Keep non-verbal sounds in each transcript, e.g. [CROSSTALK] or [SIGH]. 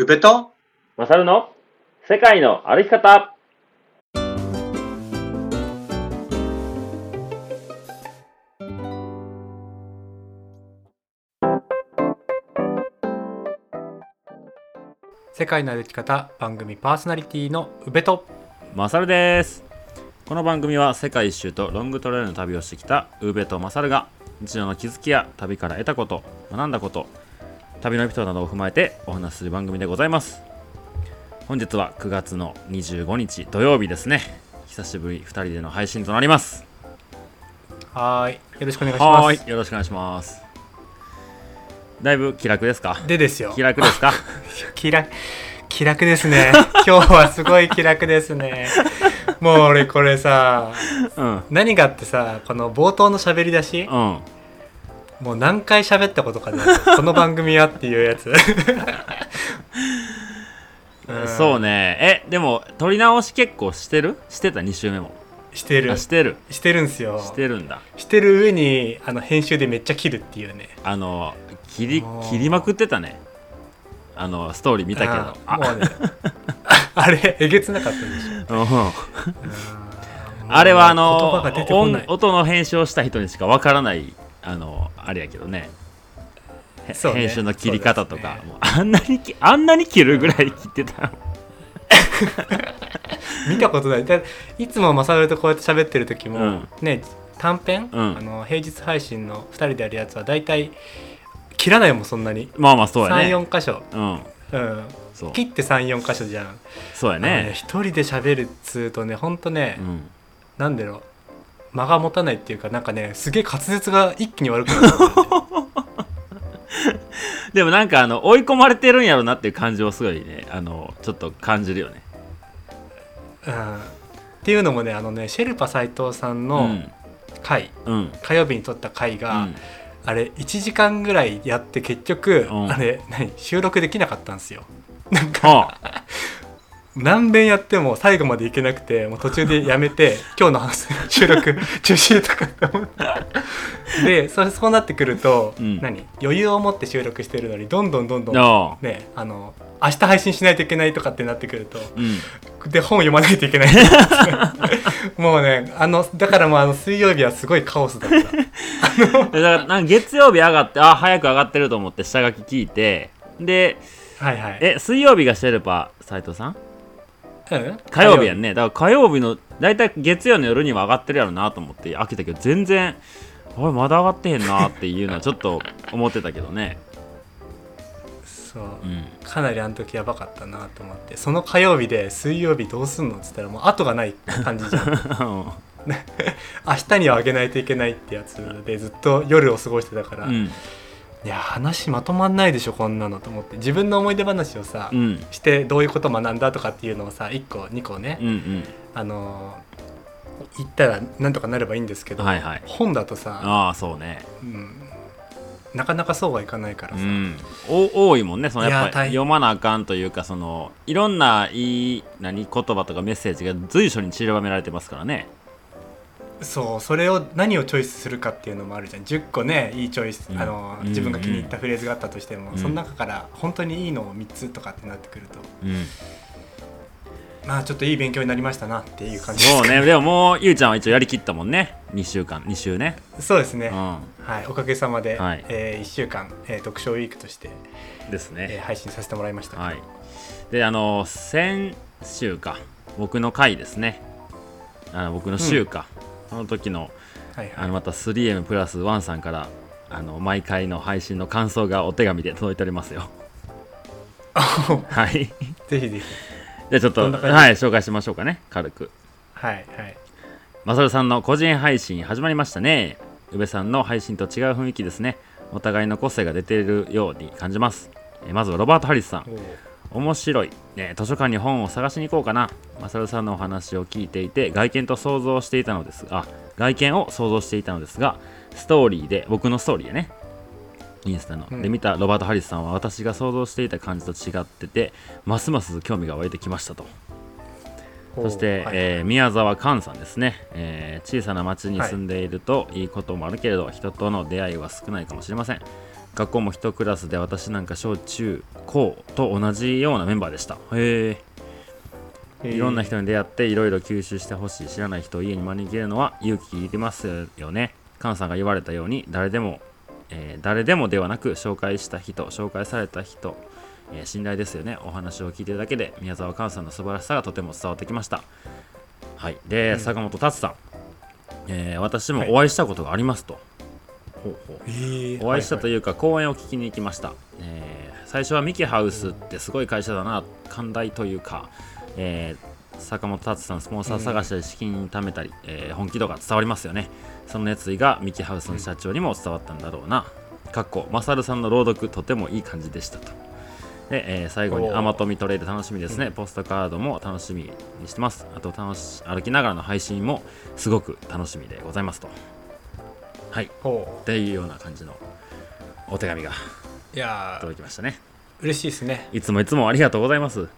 宇部とマサルの？世界の歩き方。世界の歩き方番組パーソナリティの宇部とマサルです。この番組は世界一周とロングトレイルの旅をしてきたウーベとマサルが日常の気づきや旅から得たこと学んだこと旅のエピソードなどを踏まえてお話しする番組でございます。本日は9月の25日土曜日ですね。久しぶり2人での配信となります。はーい。よろしくお願いしまはすーい。よろしくお願いします。だいぶ気楽ですか？でですよ。気楽ですか？[LAUGHS] 気楽気楽ですね。[LAUGHS] 今日はすごい気楽ですね。もう俺これさうん。何があってさこの冒頭の喋り出し？うんもう何回喋ったことかで [LAUGHS] この番組はっていうやつ、[LAUGHS] うん。そうね。えでも撮り直し結構してる？してた？2週目も。してる。あしてる。してるんすよ。してるんだ。してる上にあの編集でめっちゃ切るっていうね。あの切り切りまくってたね。あのストーリー見たけど。あーもうね。[LAUGHS] あれえげつなかったでしょ。あれはあの音の編集をした人にしかわからないあのあれやけどね。へそうね。編集の切り方とか、そうですね。もうあんなにき [LAUGHS] あんなに切るぐらい切ってた [LAUGHS] 見たことない。だいつもマサルとこうやって喋ってる時も、うん。ね短編、うん。あの平日配信の2人でやるやつは大体切らないもんそんなに、まあまあそうやね。34箇所、うん。うん、そう。切って34箇所じゃん。そうやあのねね一人で喋るっつうとねほんとね、うん。なんだろう間が持たないっていうかなんかねすげえ滑舌が一気に悪くなる [LAUGHS] でもなんかあの追い込まれてるんやろなっていう感じをすごいね。あのちょっと感じるよね。うん、っていうのもねあのねシェルパ斎藤さんうのん。回、うん。火曜日に撮った回が、うん。あれ1時間ぐらいやって結局、うん。あれ何収録できなかったんですよ。なんかはあ [LAUGHS] 何遍やっても最後までいけなくてもう途中でやめて [LAUGHS] 今日の話収録 [LAUGHS] 中止とかって思って。でそれそうなってくると、うん。何？余裕を持って収録してるのにどんどんどんどんねあの明日配信しないといけないとかってなってくるとうん。で本読まないといけない。[LAUGHS] もうねあのだからもうあの水曜日はすごいカオスだった。でだからなんか月曜日上がってあ早く上がってると思って下書き聞いてではいはい。え水曜日がシェルパ斉藤さん？火曜日やんね。だから火曜日の大体月曜の夜には上がってるやろなと思って開けたけど全然あれまだ上がってへんなっていうのはちょっと思ってたけどね。そう。うん。かなりあの時やばかったなと思って。その火曜日で水曜日どうすんのっつったらもう後がない感じじゃん。[LAUGHS] [LAUGHS] 明日にはあげないといけないってやつでずっと夜を過ごしてたから、いうんや話まとまんないでしょこんなのと思って。自分の思い出話をさ、うん。してどういうこと学んだとかっていうのをさ1個2個ね、うんうん。あのー言ったらなんとかなればいいんですけど、はいはい。本だとさ、ああそうね。うんなかなかそうはいかないからさ、うん。お多いもんねそのやっぱり。読まなあかんというかそのいろんないい何言葉とかメッセージが随所に散りばめられてますからねそうそれを何をチョイスするかっていうのもあるじゃん。10個ねいいチョイス、うん。あのうん。自分が気に入ったフレーズがあったとしても、うん。その中から本当にいいのを3つとかってなってくると。うん。まあちょっといい勉強になりましたなっていう感じですかそうね。でももうゆうちゃんは一応やりきったもんね。2週間。2週ね。そうですね、うはい、おかげさまで、はい。え1週間、えー読書ウィークとして、んですえーね配信させてもらいました。はい。であの先週か。僕の回ですね。あの僕の週か、その時のあのまた 3M プラス1さんからあの毎回の配信の感想がお手紙で届いておりますよ。はい。ぜひぜひ。じゃあちょっとはい紹介しましょうかね軽く。はいはい。マサルさんの個人配信始まりましたね。宇部さんの配信と違う雰囲気ですね。お互いの個性が出ているように感じます。えまずはロバート・ハリスさん面白い、ね、図書館に本を探しに行こうかな。マサルさんのお話を聞いていて外見と想像していたのですが外見を想像していたのですがストーリーで僕のストーリーでね。インスタの、うんで見たロバート・ハリスさんは私が想像していた感じと違っててますます興味が湧いてきましたと。そして、はい。えー宮沢寛さんですね、えー小さな町に住んでいるといいこともあるけれど、人との出会いは少ないかもしれません学校も一クラスで私なんか小中高と同じようなメンバーでした。へえいろんな人に出会っていろいろ吸収してほしい知らない人を家に招けるのは勇気いりますよね。菅さんが言われたように誰でも、えー誰でもではなく紹介した人紹介された人、えー信頼ですよね。お話を聞いてるだけで宮沢菅さんの素晴らしさがとても伝わってきました。はい。で、うん。坂本達さん、えー私もお会いしたことがありますと、ほうほう。えーお会いしたとう、い。うか講演を聞きに行きました、えー最初はミキハウスってすごい会社だな寛大というか、えー坂本達さんスポンサー探しで資金貯めたり、えー本気度が伝わりますよね。その熱意がミキハウスの社長にも伝わったんだろうな、かっこマサルさんの朗読とてもいい感じでしたと。で、えー最後にアマトミトレイル楽しみですね、ポストカードも楽しみにしてます。あと楽し歩きながらの配信もすごく楽しみでございますとはい。ほっていうような感じのお手紙がういやー届きましたね。嬉しいですね。いつもいつもありがとうございます。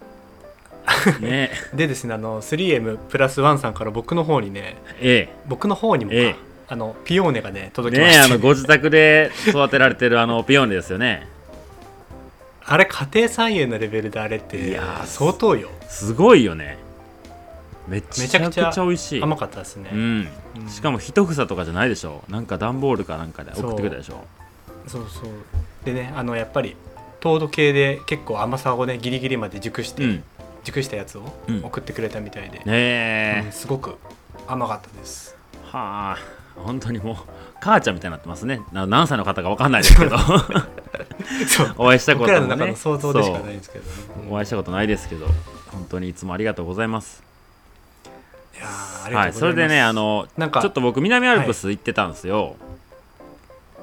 [LAUGHS] ね。でですねあの 3M プラス1さんから僕の方にねえ僕の方にもか、ええ。あのピオーネがねえ届きました、ねえあのご自宅で育てられてるあのピオーネですよね。あれ家庭菜園のレベルであれっていやー相当よ。すごいよねめちゃくちゃ美味しい。甘かったですね、うん。うん。しかも一房とかじゃないでしょ。なんか段ボールかなんかで送ってくれたでしょ。そうそう。でねあのやっぱり糖度計で結構甘さをねギリギリまで熟して、うん。熟したやつをうん。送ってくれたみたいで、ねえ。うんすごく甘かったです。はあ。本当にもう母ちゃんみたいになってますね。な何歳の方か分かんないですけど。[LAUGHS] お会いしたこともね。僕らの中の想像でしかないんですけど、お会いしたことないですけど。本当にいつもありがとうございますはい。それでねあのなんかちょっと僕南アルプス行ってたんですよ、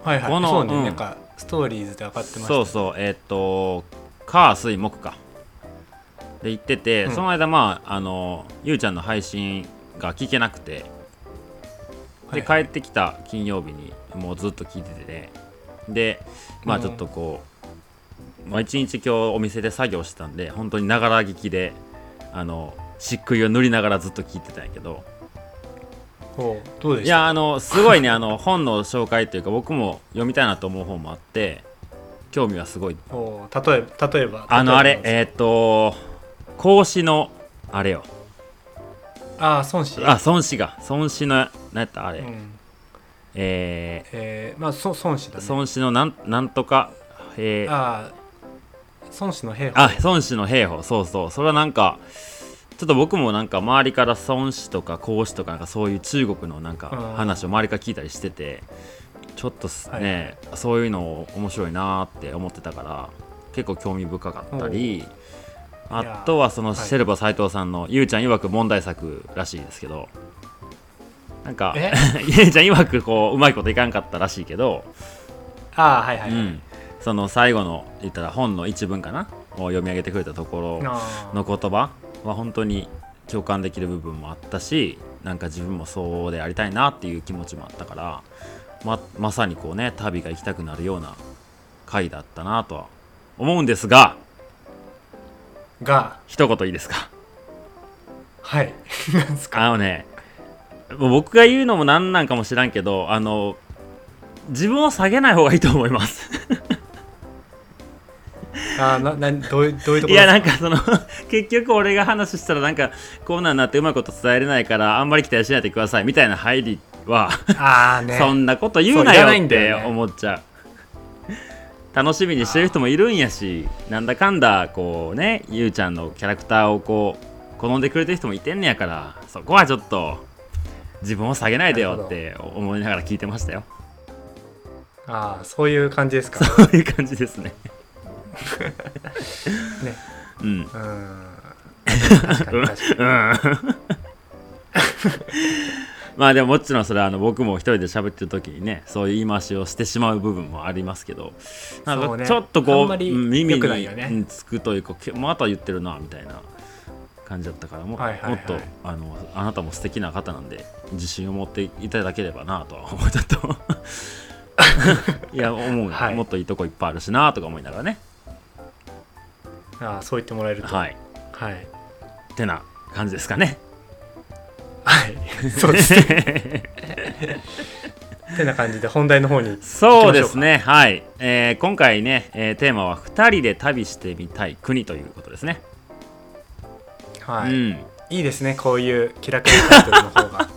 はいはい。このそうね、うん。なんかストーリーズで上がってましたそうそう。えーっと火水木か。で行ってて、うん。その間まああのゆうちゃんの配信が聞けなくて。で、はい。帰ってきた金曜日にもうずっと聞いててね。でまあうん。ちょっとこう、まあ、一日今日お店で作業してたんで本当にながら聞きであの漆喰を塗りながらずっと聞いてたんやけど。どうでいした？やあのすごいねあの [LAUGHS] 本の紹介というか僕も読みたいなと思う本もあって興味はすごい。[LAUGHS] ほう例えば例えば。あのあれ例ええーっ、と孔子のあれよ。ばあ孫子？あ孫子が。孫子の何やった？あれ、うん。ええー、まあそ孫子だね。ー、孫子のなんなんとかえー、ああ孫子の兵法。あ孫子の兵法。そうそう。それはなんかちょっと僕もなんか周りから孫子とか孔子とかなんかそういう中国のなんかうん話を周りから聞いたりしててちょっとすね、そういうの面白いなーって思ってたから結構興味深かったりあとはそのはい。シェルバ斎藤さんのゆうちゃん曰く問題作らしいですけどなんかえ？[LAUGHS] ゆうちゃん曰くこううまいこといかんかったらしいけどああはいはい、はい。うん、その最後の言ったら本の一文かな？を読み上げてくれたところの言葉は本当に共感できる部分もあったしなんか自分もそうでありたいなっていう気持ちもあったからままさにこうね旅が行きたくなるような回だったなとは思うんですがが一言いいですか？はい。[LAUGHS] なんですか？あのね僕が言うのもなんなんかもしらんけどあの自分を下げない方がいいと思います [LAUGHS] あーななどういうどういうところいやなんかかその [LAUGHS] 結局俺が話したらなんかこうなんなってうまいこと伝えれないからあんまり期待しないでくださいみたいな入りは、ああね。[LAUGHS] そんなこと言うなよって思っちゃう。楽しみにしてる人もいるんやしなんだかんだこうねゆうちゃんのキャラクターをこう好んでくれてる人もいてんねやからそこはちょっと自分を下げないでよって思いながら聞いてましたよ。ああそういう感じですか？そういう感じですねね。うん。うん。確かに。確かに。うんまあでももちろんそれはあの僕も一人で喋ってる時にねそういう言い回しをしてしまう部分もありますけどなんかちょっとこう、あんまりうん耳につくというかけまた言ってるなみたいな感じだったからも,、はいはいはい。もっとあのあなたも素敵な方なんで自信を持っていただければなとは思いちょっと。[LAUGHS] いや思うよ、はい。もっといいとこいっぱいあるしなとか思いながらねああそう言ってもらえると。はい。はい。てな感じですかね。はい。[LAUGHS] そうですね。てな感じで本題の方にそうですね。はい、えー今回ね、えーテーマは2人で旅してみたい国ということですね、はい、うん。いいですね。こういう気楽なタイトルの方が。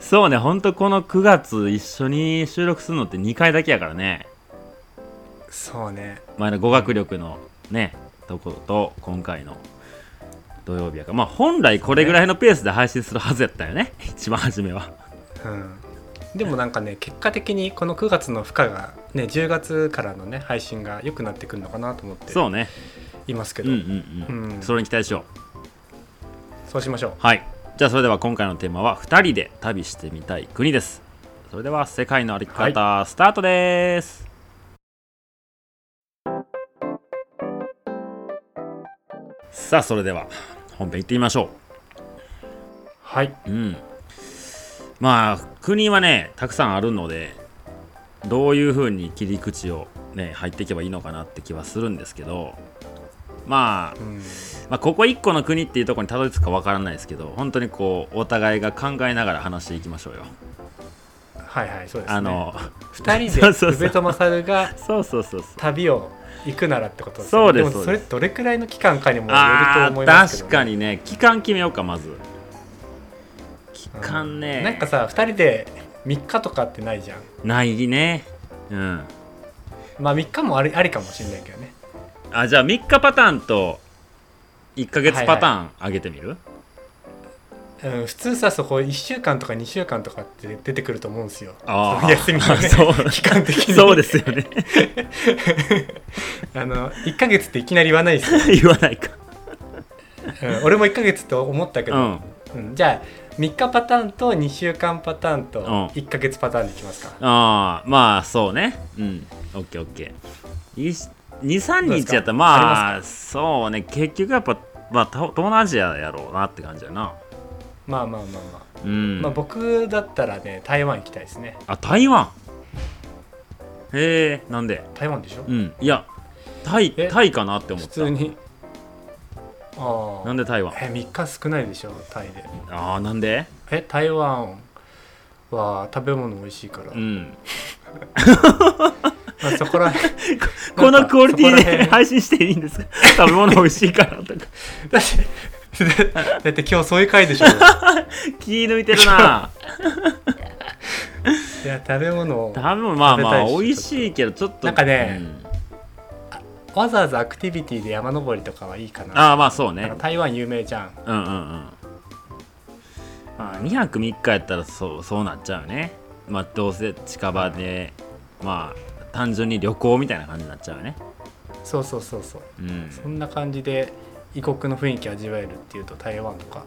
[LAUGHS] そうね。ほんとこの9月一緒に収録するのって2回だけやからねそうね。前の語学力のねとこと今回の土曜日やからまあ本来これぐらいのペースで配信するはずやったよね。[LAUGHS] 一番初めは。うん。でもなんかね結果的にこの9月の負荷がね10月からのね配信が良くなってくるのかなと思ってそうね。いますけど、うんうんうん、うん。それに期待しよう。そうしましょう。はい。じゃあそれでは今回のテーマは2人で旅してみたい国です。それでは世界の歩き方、スタートですさあそれでは本編行ってみましょはい、ううん。まあ国はねたくさんあるのでどういう風に切り口をね入っていけばいいのかなって気はするんですけどまあうん、まあ、ここ1個の国っていうところにたどり着くかわからないですけど本当にこうお互いが考えながら話していきましょうよ。はいはいそうですね。あの2人で宇部と勝がそうそうそうそう。旅を行くならってことですそうですもそれどれくらいの期間かにもよるあと思いますけど、ー確かにね。期間決めようかまず。期間ね、うん。なんかさ2人で3日とかってないじゃん。ないね。うん。まあ3日もありありかもしれないけどね。あじゃあ3日パターンと1ヶ月パターン上げてみる、うん、普通さそこ1週間とか2週間とかって出てくると思うんですよ。休みのね [LAUGHS] 期間的に。そうですよね。[LAUGHS] あの1ヶ月っていきなり言わないですよ、[LAUGHS] 言わないか。うん、俺も1ヶ月と思ったけど、うん。うんじゃあ3日パターンと2週間パターンとうん。1ヶ月パターンでいきますか、ああまあそうね。うん。オッケーオッケー。23どうですか日やったらまああそうね。結局やっぱまあた東南アジアやろうなって感じやなまあまあまあまあ、うん、まあ僕だったらね台湾行きたいですね。あ台湾？へえなんで？台湾でしょ？うん。いやタイえ？タイかなって思った。普通に。ああ。なんで台湾？え3日少ないでしょタイで。ああなんで？え台湾は食べ物美味しいから、うん。まあ、そこら辺このクオリティで配信していいんですか？[LAUGHS] 食べ物美味しいからとか。だって [LAUGHS] だって今日そういう回でしょ。[LAUGHS] 気抜いてるな。[LAUGHS] いや食べ物を食べ物まあまあ美味し。いけどちょっと。なんかねうん。わざわざアクティビティで山登りとかはいいかな。ああまあそうね。台湾有名じゃん。うんうんうん。まあ2泊3日やったらそうそうなっちゃうよね。まあどうせ近場でまあ単純に旅行みたいな感じになっちゃうよね。そうそうそうそう。うん。そんな感じで異国の雰囲気味わえるっていうと台湾とか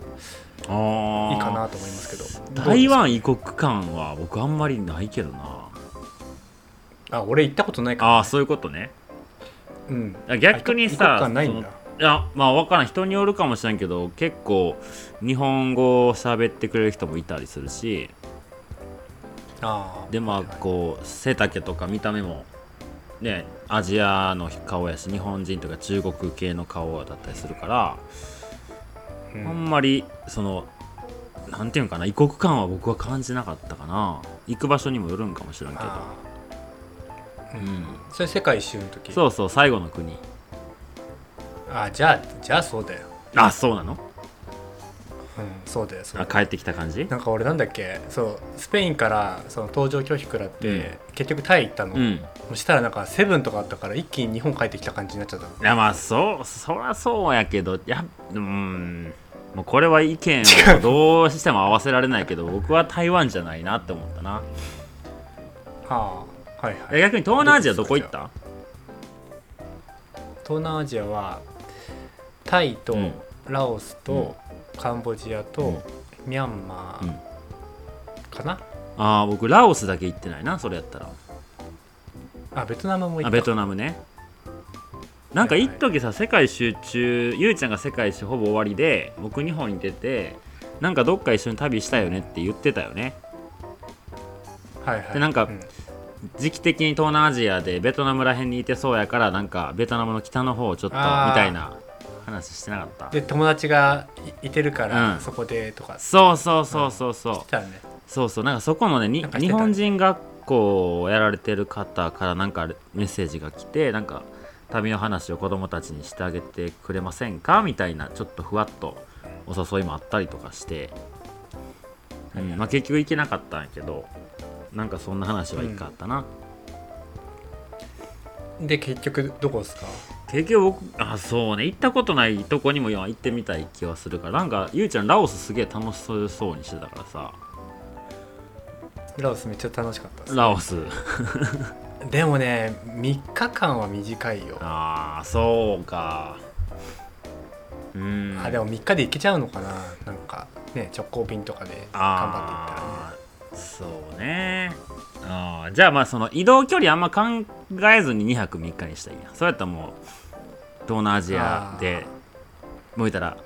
ああいいかなと思いますけど。台湾異国感は僕あんまりないけどな。あ俺行ったことないか。らああそういうことね。うん。逆にさないんだ。いやまあ分からん人によるかもしれんけど結構日本語を喋ってくれる人もいたりするし。ああでまあこう背丈とか見た目もねアジアの顔やし日本人とか中国系の顔だったりするから、うん。あんまりそのなんていうんかな異国感は僕は感じなかったかな。行く場所にもよるんかもしれんけど。うん。うん。それ世界一周の時？そうそう最後の国。あじゃあじゃあそうだよ。あそうなの？うんそうだよそうだよ。あ帰ってきた感じ？なんか俺なんだっけ？そうスペインからその搭乗拒否食らって、うん。結局タイ行ったの、うんそしたらなんかセブンとかあったから一気に日本帰ってきた感じになっちゃったの。いやまあそうそりゃそうやけどいやうんもうこれは意見をどうしても合わせられないけど僕は台湾じゃないなって思ったな。はあはいはい。え逆に東南アジアどこ行った？東南アジアはタイとうん。ラオスとカンボジアとミャンマうん。ーかな、ああ僕ラオスだけ行ってないなそれやったらあベトナムも行った。あベトナムね。なんか一時さ世界一周中ゆうちゃんが世界一周ほぼ終わりで僕日本に出てなんかどっか一緒に旅したよねって言ってたよね。はいはい。でなんかうん。時期的に東南アジアでベトナムら辺にいてそうやからなんかベトナムの北の方をちょっとみあー。たいな話してなかった。で友達がいいてるから、うん。そこでとか。そうそうそうそうそう、してたね。そうそう。なんかそこのねになんかしてた日本人学校をやられてる方からなんかメッセージが来てなんか旅の話を子供たちにしてあげてくれませんかみたいなちょっとふわっとお誘いもあったりとかして、うん。まあ、結局行けなかったんやけどなんかそんな話は一回あったな、で結局どこですか？結局僕あそうね。行ったことないとこにも今行ってみたい気はするからなんかゆうちゃんラオスすげえ楽しそうにしてたからさラオスめっちゃ楽しかったですラオス。でもね3日間は短いよ。ああそうか。うん。あでも3日で行けちゃうのかな。なんかね直行便とかで頑張っていったらねそうね。あーじゃあまあその移動距離あんま考えずに2泊3日にしたらいいやそうやったらもう東南アジアでもう言ったら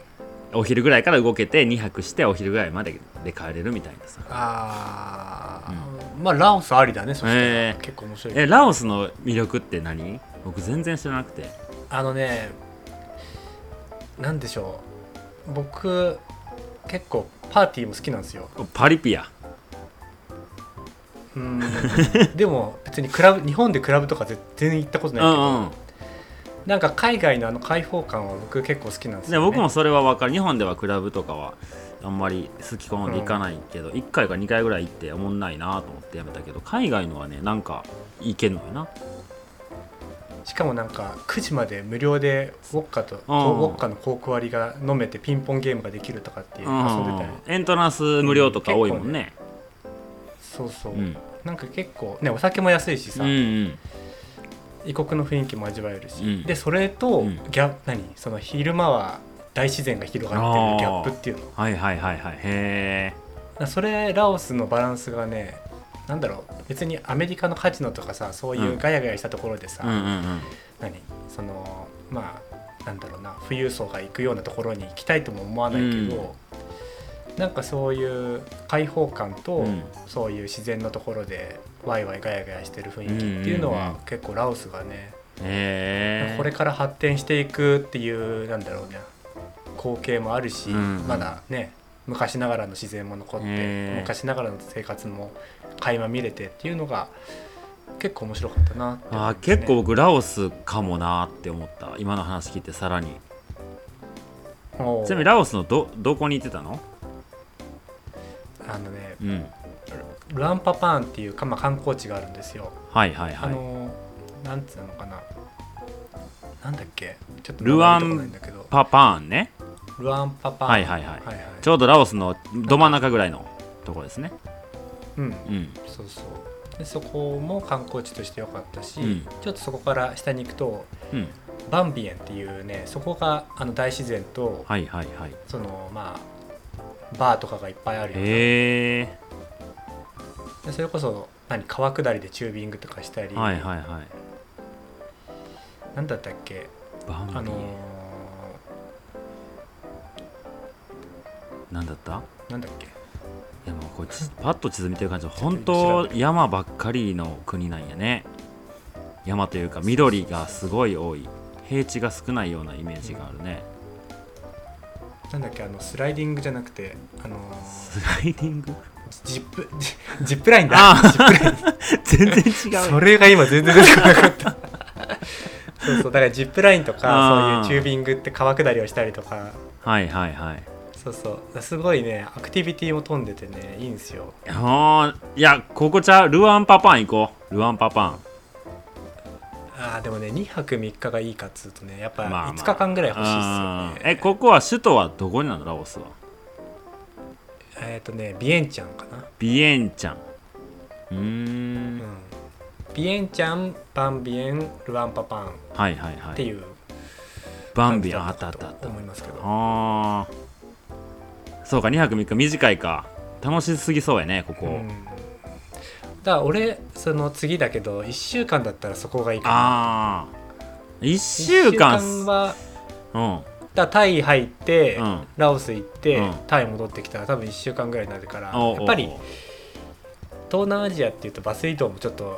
お昼ぐらいから動けて2泊してお昼ぐらいまでで帰れるみたいなさ。あー、まあラオスありだねそしたら、えー。結構面白い。えラオスの魅力って何？僕全然知らなくて。あのねなんでしょう。僕結構パーティーも好きなんですよ。パリピアうーん。でも別にクラブ日本でクラブとか全然行ったことうないけど、んうんなんか海外のあの開放感は僕結構好きなんですよ、ね、で僕もそれは分かる。日本ではクラブとかはあんまり好き好んで行かないけど、1回か2回ぐらい行っておもんないなと思ってやめたけど海外のはねなんかいけんのよな。しかもなんか9時まで無料でウォッカと、ウうん。ォッカのコーク割りが飲めてピンポンゲームができるとかっていう遊んでたり、エントランス無料とか多いもんね。そうそう、うん。なんか結構ねお酒も安いしさ、うんうん異国の雰囲気も味わえるし、うん。でそれとうん。ギャ、何？その昼間は大自然が広がってるギャップっていうの。はいはいはいはい。へそれラオスのバランスがねなんだろう。別にアメリカのカジノとかさそういうガヤガヤしたところでさ、えうんうんうん。何？そのまあなんだろうな。富裕層が行くようなところに行きたいとも思わないけど、なんかそういう開放感と、うん。そういう自然のところでワイワイガヤガヤしてる雰囲気っていうのうんうんうん。は結構ラオスがね、へえ。これから発展していくっていうなんだろうね光景もあるし、うんうん。まだね昔ながらの自然も残って、へー昔ながらの生活も垣間見れてっていうのが結構面白かったなって思いあ結構僕ラオスかもなって思った。今の話聞いてさらに。ちなみにラオスのどどこに行ってたの？あのねうん。ルアンパパーンっていうか、まあ、観光地があるんですよ、はいはいはい。あのなんつうのかな。なんだっけ。ちょっとルアンパパーンね。ルアンパパーン。はいはいはい。はいはい。ちょうどラオスのど真ん中ぐらいのところですね。うん。うん。そうそう。でそこも観光地として良かったし、うん。ちょっとそこから下に行くとうん。バンビエンっていうねそこがあの大自然とはいはいはい。そのまあバーとかがいっぱいあるようなへえでそれこそ何川下りでチュービングとかしたり、はいはいはい。なんだったっけ？あのなんだった？ーなんだっけ？いやもうこれちパッと地図見てる感じ本当山ばっかりの国なんやね。山というか緑がすごい多い。平地が少ないようなイメージがあるね、なんだっけあのスライディングじゃなくてあのースライディング？ジップジジップラインだ。あジップライン。[LAUGHS] 全然違うそれが今全然出てこなかった。そうそうだからジップラインとかそういうチュービングって川下りをしたりとか。はいはいはい。そうそう。すごいねアクティビティも飛んでてねいいんですよ。あー。いやここちゃう？ルアンパパン行こう。ルアンパパンあーでもね2泊3日がいいかっつうとねやっぱまあまあ。5日間ぐらい欲しいっすよあね、ーえここは首都はどこになのラオスは？えっ、とねビエンチャンかな。ビエンチャン。うーうん。んビエンチャンバンビエンルアンパパン。はいはいはい。っていう。バンビあ感じだった。あったあったと思いますけど。あー。そうか2泊3日短いか。楽しすぎそうやねここ、うんだから俺その次だけど1週間だったらそこがいいかな。ああ1 1週間はうん。だタイ入って、うん。ラオス行って、うん。タイ戻ってきたら多分1週間ぐらいになるからやっぱり東南アジアっていうとバス移動もちょっと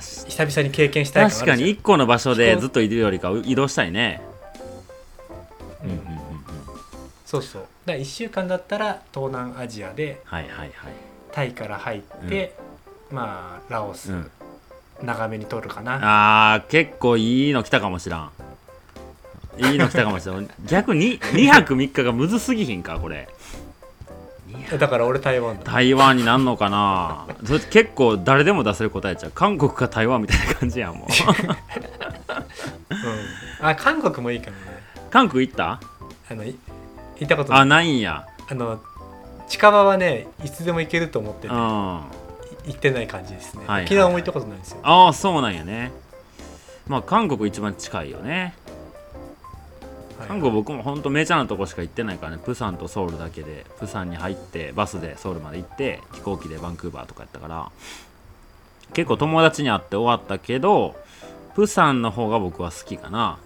久々に経験したい確かに1個の場所でずっといるよりか移動したいね。そうそう。だから1週間だったら東南アジアではいはいはい。タイから入って、まあラオス、うん。長めに取るかな。あー結構いいの来たかもしらん。いいの来たかもしれん。[LAUGHS] 逆に2泊3日がむずすぎひんかこれ。だから俺台湾だ。台湾になんのかな。それ結構誰でも出せる答えちゃう。韓国か台湾みたいな感じやんもう。[LAUGHS] うん、あ韓国もいいかもね。韓国行った？あのい行ったことない。あないんや。あの近場はねいつでも行けると思ってて、うん行ってない感じですね、はいはい沖縄も行ったことないんですよ。あーそうなんやね。まあ韓国一番近いよね。はい韓国僕もほんとメジャーなとこしか行ってないからね。プサンとソウルだけでプサンに入ってバスでソウルまで行って飛行機でバンクーバーとかやったから。結構友達に会って終わったけどプサンの方が僕は好きかな。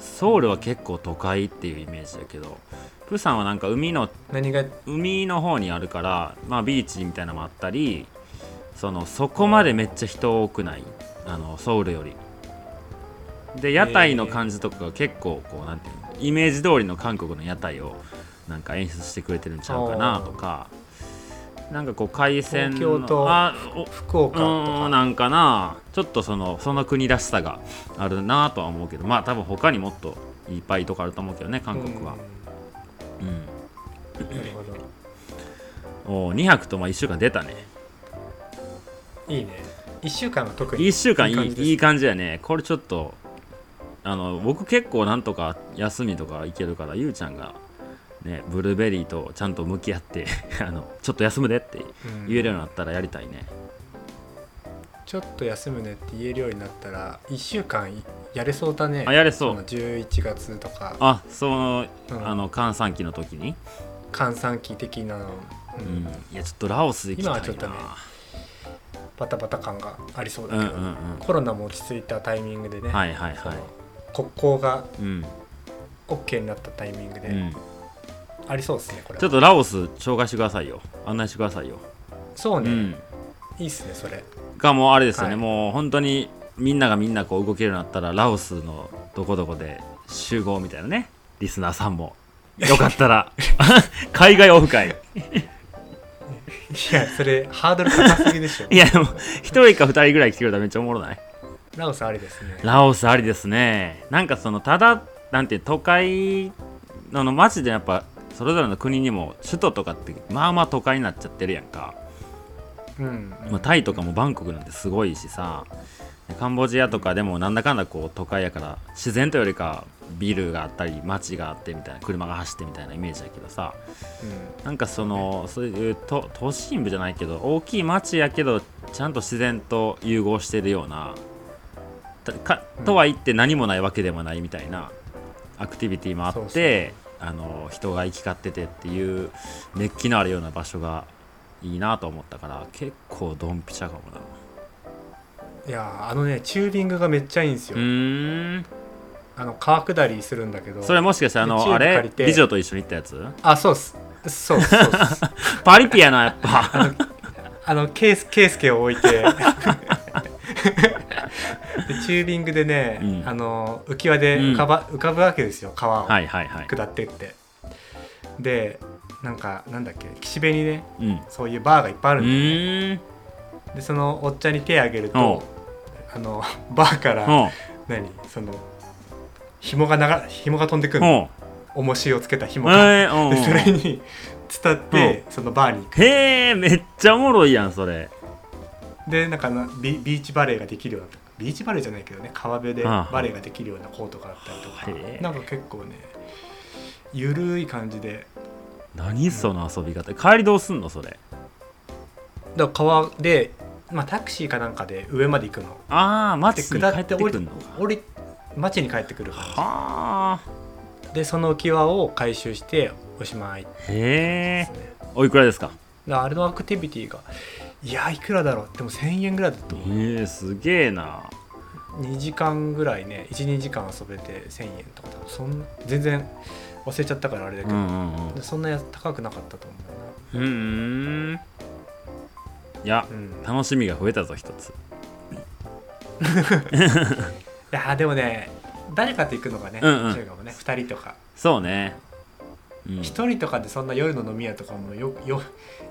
ソウルは結構都会っていうイメージだけどプサンはなんか海の何が？海の方にあるから、まあ、ビーチみたいなのもあったりそのそこまでめっちゃ人多くないあのソウルより。で屋台の感じとかが結構こうなんていうのイメージ通りの韓国の屋台をなんか演出してくれてるんちゃうかなとかなんかこう海鮮のあお福岡となんかなちょっとそのその国らしさがあるなとは思うけどまあ多分他にもっといっぱいとかあると思うけどね韓国は、うん、うん。なるほど。お2泊とまあ1週間出たね。いいね。1週間は特に1週間いいいい感じやね。これちょっとあの僕結構なんとか休みとか行けるからゆうちゃんがねブルーベリーとちゃんと向き合って [LAUGHS] あのちょっと休むでってうん。言えるようになったらやりたいね、ちょっと休むねって言えるようになったら1週間やれそうだね。あやれそう。の11月とか。あその,、うん。あの閑散期の時に、閑散期的なの、ううん。ん、いやちょっとラオス行きたいな。今はちょっとねバタバタ感がありそうだけど、うんうんうん。コロナも落ち着いたタイミングでね、はいはいはい。国交がうん。OK になったタイミングで、うん。ありそうですねこれは。ちょっとラオス紹介してくださいよ。案内してくださいよ、そうね、うん。いいっすねそれ。がもうあれですよね、はい。もう本当にみんながみんなこう動けるようになったらラオスのどこどこで集合みたいなね。リスナーさんも。よかったら。[LAUGHS] 海外オフ会。いやそれハードル高すぎでしょ。[LAUGHS] いやでも一人か二人ぐらい来てくれたらめっちゃおもろない。ラオスありですね。ラオスありですね。なんかそのただなんて都会のの街でやっぱそれぞれの国にも首都とかってまあまあ都会になっちゃってるやんか、うん、まあ、タイとかもバンコクなんてすごいしさカンボジアとかでもなんだかんだこう都会やから自然というよりかビルがあったり街があってみたいな車が走ってみたいなイメージだけどさなんかそのそういう都都心部じゃないけど大きい街やけどちゃんと自然と融合してるようなとは言って何もないわけでもないみたいなアクティビティもあってそうそうあの人が行き交っててっていう熱気のあるような場所がいいなと思ったから結構ドンピシャかもないやーあのねチュービングがめっちゃいいんですよ、うーん。あの川下りするんだけど。それもしかしてあのあれ？美女と一緒に行ったやつ？あそうっす。そうっす。そ [LAUGHS] パリピやなやっぱ。あのケースケースケを置いて。でチュービングでね、うん。あの浮き輪で浮かば、浮かぶわけですよ川を。はいはいはい。下ってって、でなんかなんだっけ岸辺にねうん。うそういうバーがいっぱいあるんで,、ーん。でそのおっちゃんに手あげるとあの [LAUGHS] バーからほ何？その紐が長紐が飛んでくうるのほ重しをつけたう紐が、えーうん。うんでそれに伝ってそのバーに行く。へえめっちゃおもろいやんそれ。でなんかビビーチバレーができるようなビーチバレーじゃないけどね川辺でバレーができるようなコートがあったりとか、へえなんか結構ねゆるい感じで。何その遊び方。帰りどうすんのそれ。だから川で、まあ、タクシーかなんかで上まで行くの。ああで街に帰ってく降り降り町に帰ってくる感はあ。じでその浮き輪を回収しておしまい。でへえおいくらですか？あれのアクティビティがいやいくらだろう。でも1000円ぐらいだと思う。へえすげえな。2時間ぐらいね12時間遊べて1000円とかだそん全然忘れちゃったからあれだけど、うんうんうん。でそんなや高くなかったと思うーんいやうん。い楽しみが増えたぞ一つ。[LAUGHS] やでもね誰かと行くのがねうもね2人とか。そうね。うん。一人とかでそんな夜の飲み屋とかもよよ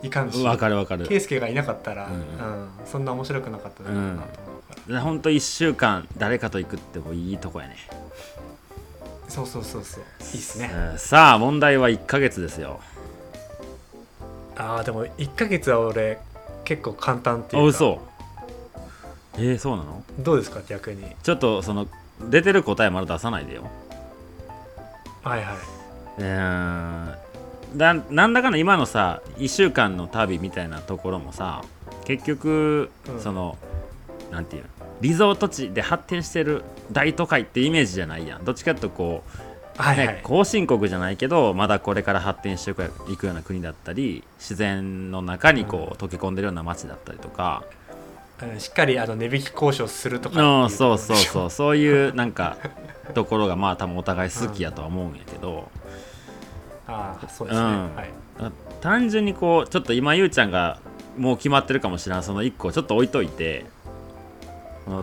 いかんしわかるわかる。圭介がいなかったら、ううん。んそんな面白くなかっただろうなと思うから、ほんと1週間誰かと行くってもいいとこやね。そうそうそうそう。いいっすね。うんさあ問題は1ヶ月ですよ。ああでも1ヶ月は俺結構簡単っていうか。あ嘘。えー、そうなの？どうですか逆に？ちょっとその出てる答えまだ出さないでよ。はいはい。うーん。だなんだかんだ今のさ1週間の旅みたいなところもさ結局、うん。そのなんていうの？リゾート地で発展してる大都会ってイメージじゃないやん。どっちかっていうとこう、はいはい、ね、後進国じゃないけどまだこれから発展していくような国だったり自然の中にこう溶け込んでるような街だったりとか、うんしっかりあの値引き交渉するとかう。そうそううそう。そういうなんかところがまあ多分お互い好きやとは思うんやけど、ああそうですね、うん。はい。単純にこうちょっと今ゆうちゃんがもう決まってるかもしれないその1個ちょっと置いといて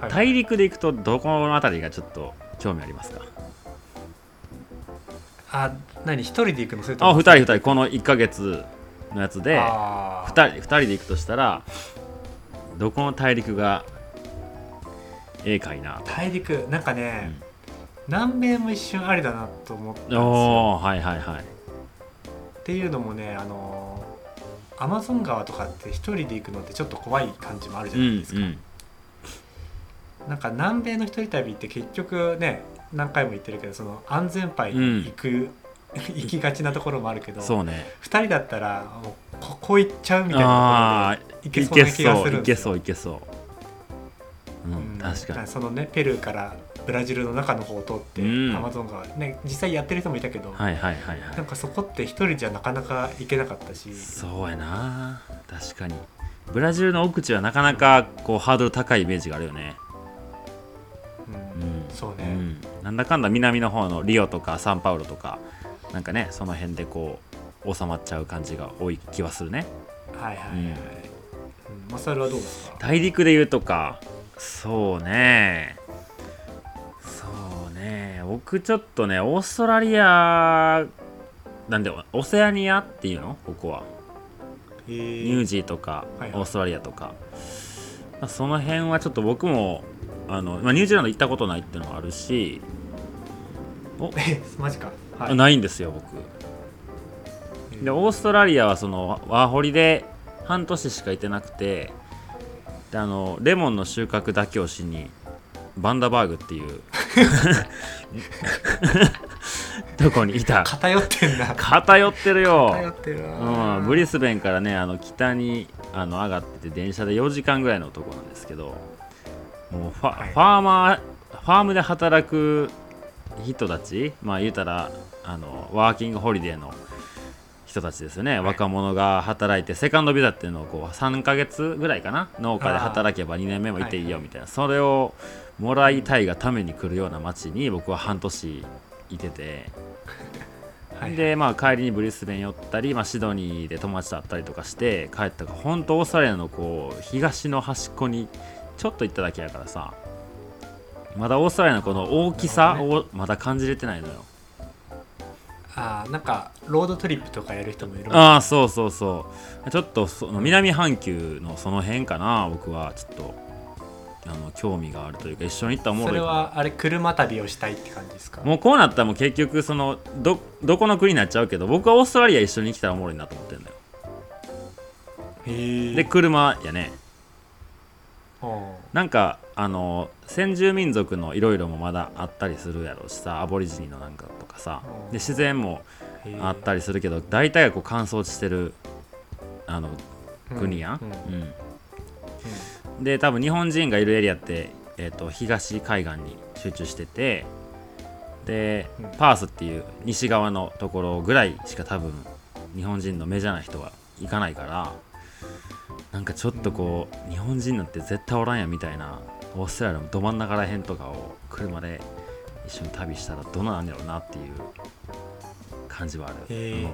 大陸で行くとどこの辺りがちょっと興味ありますか？あ何一人で行くの？それとあも2人2人。この1ヶ月のやつであー。2人二人で行くとしたらどこの大陸がええかいな？大陸なんかね、南米も一瞬ありだなと思ったんですよ。おおはいはいはい。っていうのもねあのアマゾン川とかって一人で行くのってちょっと怖い感じもあるじうんゃないですか、うん。なんか南米の一人旅って結局ね何回も言ってるけどその安全牌に行く、[LAUGHS] 行きがちなところもあるけどそうね。2人だったらもうここ行っちゃうみたいあなあところで行けそうな気がするんですよ。そういけそういけそううん、うん。確かに。そのねペルーからブラジルの中の方を通って、うん。アマゾン川ね実際やってる人もいたけど、はいはいはいはないんかそこって一人じゃなかなか行けなかったし。そうやな。確かに。ブラジルの奥地はなかなかこうハードル高いイメージがあるよね。うん。うん。そうね、うん、なんだかんだ南の方のリオとかサンパウロとかなんかねその辺でこう収まっちゃう感じが多い気はするね。はいはいはい、うん。うん。マサルはどうですか？大陸で言うとか。そうね。そうね。僕ちょっとねオーストラリアなんでオセアニアっていうの？ここは。えニューー、ジーとかはいはい。オーストラリアとか、まあその辺はちょっと僕もあの、まあ、ニュージーランド行ったことないっていうのもあるし、[LAUGHS] えマジか。はい。ないんですよ僕。えー。でオーストラリアはそのワーホリで半年しかいてなくてであのレモンの収穫だけをしにバンダバーグっていう [LAUGHS] とこにいた。偏ってんな。偏ってるよ。偏ってるな、うん、ブリスベンからねあの北にあの上がってて電車で4時間ぐらいのとこなんですけどもうファ,、はい。ファーマーファームで働く人たちまあ言うたらあのワーキングホリデーの人たちですよね、若者が働いてセカンドビザっていうのをこう3ヶ月ぐらいかな？農家で働けば2年目もい。ていいよみたいな、それをもらいたいがために来るような街に僕は半年いてて。[LAUGHS] はい。でまあ帰りにブリスベン寄ったり、まあ、シドニーで友達と会ったりとかして帰ったから本当オーストラリアのこう東の端っこにちょっと行っただけやからさまだオーストラリアのこの大きさをまだ感じれてないのよ、あーなんかロードトリップとかやる人もいるああそうそうそう。ちょっとその南半球のその辺かな。僕はちょっとあの興味があるというか一緒に行ったらおもそれろいかなはあれ車旅をしたいって感じですか？もうこうなったらもう結局そのどどこの国になっちゃうけど僕はオーストラリア一緒に来たらおもろいなと思ってるんだよ。へえで車やね。うんなんかあの先住民族のいろいろもまだあったりするやろうしさアボリジニのなんかとかさ。うんで自然もあったりするけど大体がこう乾燥してるあのうん国やん、うん。うん。で多分日本人がいるエリアって、えー、と東海岸に集中しててでうん。パースっていう西側のところぐらいしか多分日本人のメジャーな人は行かないからなんかちょっとこう、日本人なんて絶対おらんやみたいなオーストラリアのど真ん中らへんとかを車で一緒に旅したらどうなんやろうなっていう感じはある、へー。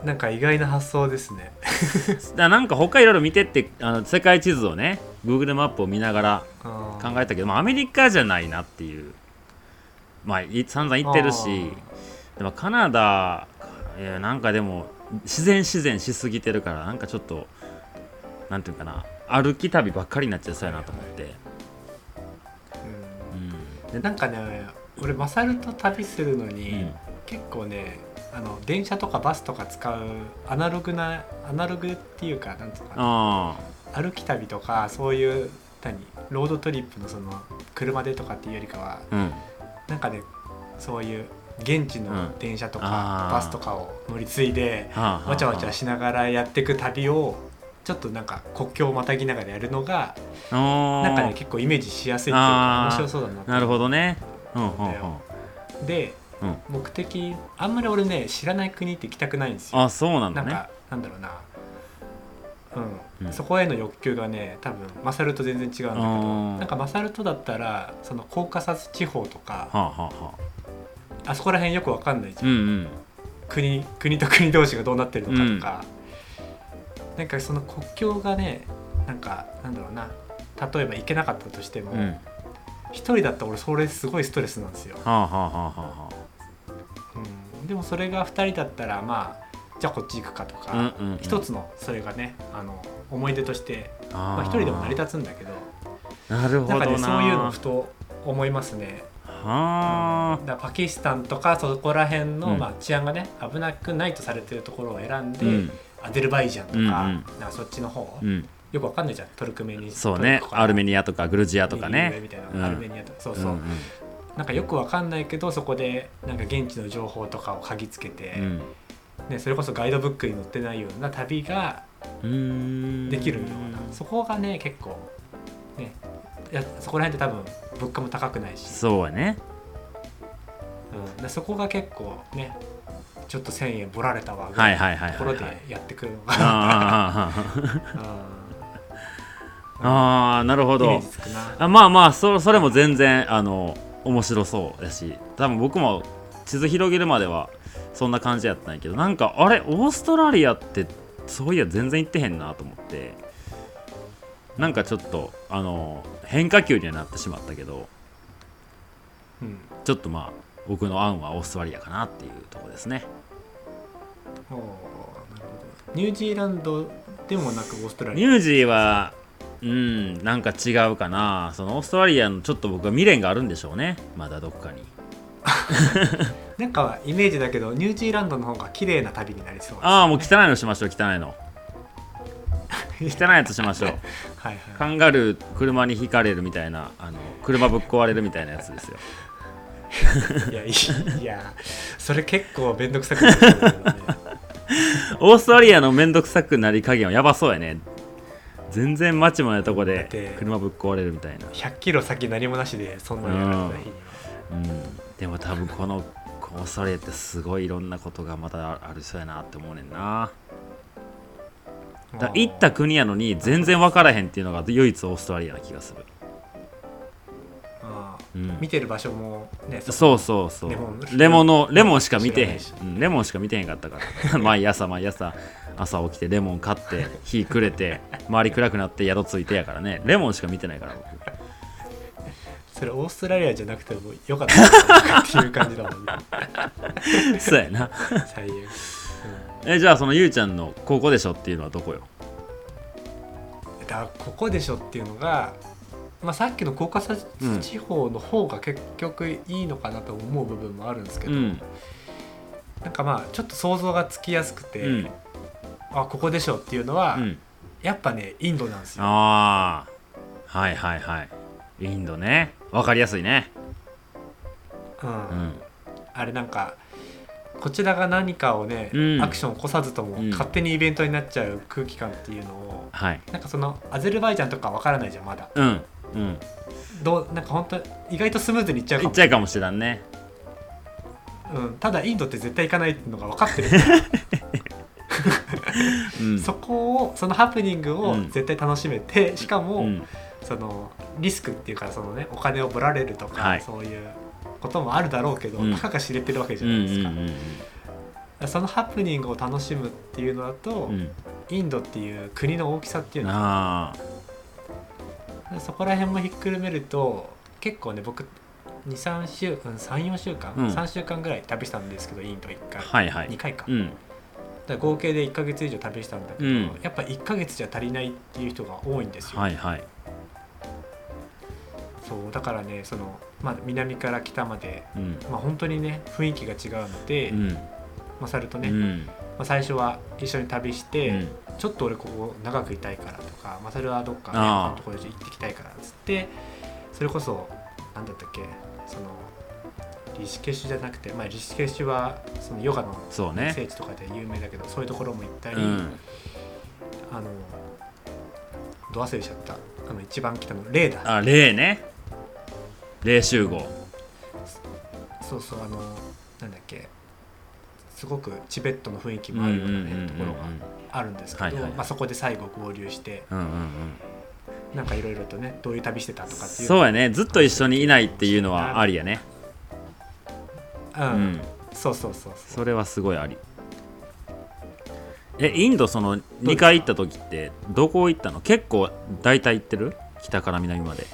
うん。なんか意外な発想ですね。[LAUGHS] だなんか他いろいろ見てってあの世界地図をね Google マップを見ながら考えたけど、まあ、アメリカじゃないなっていう。まあい散々言ってるし。でもカナダいやなんかでも自然自然しすぎてるからなんかちょっとなんていうかな歩き旅ばっかりになっちゃいそうやなと思って、うん。うん。でなんかね俺マサルと旅するのに、うん。結構ねあの電車とかバスとか使うアナログなアナログっていうかなんつうのか歩き旅とかそういう何ロードトリップのその車でとかっていうよりかはあうん。なんかねそういう現地うん。の電車とか、バスとかを乗り継いでわちゃわちゃしながらやっていく旅をちょっとなんか国境をまたぎながらやるのがなんかね結構イメージしやすいっていうか面白そうだなって。なるほどね。うんうんうん。でうん。目的あんまり俺ね知らない国って行きたくないんですよ。あそうなんだね。なんかなんだろうな。うん、うん。そこへの欲求がね多分マサルと全然違うんだけどあなんかマサルとだったらそのコーカサス地方とかはあはあはあ。あそこら辺よくわかんないじゃん、うんうん。国国と国同士がどうなってるのかとか、なんかその国境がねなんかなんだろうな例えば行けなかったとしてもうん。一、人だったら俺それすごいストレスなんですよ、はあはあはあはあはうん、でもそれが二人だったらまあじゃあこっち行くかとか、あうんうんうん。一つのそれがねあの思い出としてまあ、一人でも成り立つんだけどなるほどな。なんかねそういうのふと思いますね。はだからパキスタンとかそこら辺の、うん。まあ、治安がね危なくないとされてるところを選んで、うんアゼルバイジャンとか,、うんうん。なんかそっちの方、うん。よくわかんないじゃんトルクメニそうね。アルメニアとかグルジアとかね。みたいな、うん。アルメニアとか。そうそう、んなんかよくわかんないけどそこでなんか現地の情報とかを嗅ぎつけて、うん。ね、それこそガイドブックに載ってないような旅がうん。できるような、そこがね結構ねいやそこら辺って多分物価も高くないし、そうやね。うん、でそこが結構ねちょっと1,000円ぼられたわぐはらいところではいやってくるのあが、あなるほど。あまあまあそそれも全然あの面白そうやし。多分僕も地図広げるまではそんな感じやったんやけどなんかあれオーストラリアってそういや全然行ってへんなと思って。なんかちょっとあの変化球にはなってしまったけど。うん。ちょっとまあ僕の案はオーストラリアかなっていうところですねなるほど。ニュージーランドでもなくオーストラリア。ニュージーはうんなんか違うかな。そのオーストラリアのちょっと僕は未練があるんでしょうね。まだどっかに。[LAUGHS] なんかイメージだけどニュージーランドの方が綺麗な旅になりそうですああもう汚いのしましょう汚いの。[LAUGHS] 汚いやつしましょう。はいカはい。ンガルー車にひかれるみたいなあの車ぶっ壊れるみたいなやつですよいやいいいやそれ結構面倒くさくなっちゃうけどね。オーストラリアのめんどくさくなり加減はやばそうやね。全然マチもないとこで車ぶっ壊れるみたいな。100キロ先何もなしでそんなのやられた日にはうん。でも多分このオーストラリアってすごいいろんなことがまたあるそうやなって思うねんな。だ行った国やのに全然分からへんっていうのが唯一オーストラリアな気がする、うん。見てる場所もねそうそうそう。レモン。レモンのレモンしか見てへん。うんレモンしか見てへんかったから。[LAUGHS] 毎朝毎朝朝起きてレモン買って火くれて周り暗くなって宿ついてやからね。レモンしか見てないから僕。それオーストラリアじゃなくてもよかったなっていう感じだもんね。[LAUGHS] そうやな。最悪、えじゃあそのゆうちゃんのここでしょっていうのはどこよ？うん、だここでしょっていうのが、まあ、さっきのコーカサス地方の方が結局いいのかなと思う部分もあるんですけど、うん。なんかまあちょっと想像がつきやすくて、うん。あここでしょっていうのは、うん。やっぱねインドなんですよ。ああはいはいはい。インドね。わかりやすいね。うん。うん。あれなんかこちらが何かをね、うん。アクションを起こさずともうん。勝手にイベントになっちゃう空気感っていうのを、はい。なんかそのアゼルバイジャンとかわからないじゃんまだ。うんうん。どうなんか本当意外とスムーズにいっちゃうかっちゃうかもしらんね。うん、ただインドって絶対行かないのが分かってる、うん。[LAUGHS] そこをそのハプニングをうん。絶対楽しめてしかも、うん。そのリスクっていうかそのねお金をぶられるとか、はい。そういうこともあるだろうけど、うん。たかが知れてるわけじうんうゃないですか,、んうんそのハプニングを楽しむっていうのだと、うん。インドっていう国の大きさっていうのあそこら辺もひっくるめると結構ね僕23週間34週間、うん。3週間ぐらい旅したんですけどインド1回、はいはい。2回か,、うん。だ合計で1ヶ月以上旅したんだけど、うん。やっぱ1ヶ月じゃ足りないっていう人が多いんですよ、はいはい。そうだからねその、まあ、南から北まで、うん。まあ、本当にね雰囲気が違うので、うん。マサルとね、まうんあ、最初は一緒に旅して、うん。ちょっと俺ここ長くいたいからとかマサルはどっか、ね、のところで行ってきたいからっつってそれこそ何だったっけそのリシケシュじゃなくて、まあ、リシケシュはそのヨガの聖地とかで有名だけどそういうところも行ったり、うん。あのど忘れしちゃった。あの一番北のレーダあ例ね。例集合。そうそうあのなんだっけすごくチベットの雰囲気もあるような、ねところがあるんですけど、まあ、そこで最後合流してうんうんうん。なんかいろいろとねどういう旅してたとかっていう。そうやね。ずっと一緒にいないっていうのはありやね。うん、うん。そうそうそうそれはすごいあり。えインドその2回行った時ってどこ行ったの？結構大体行ってる？北から南まで。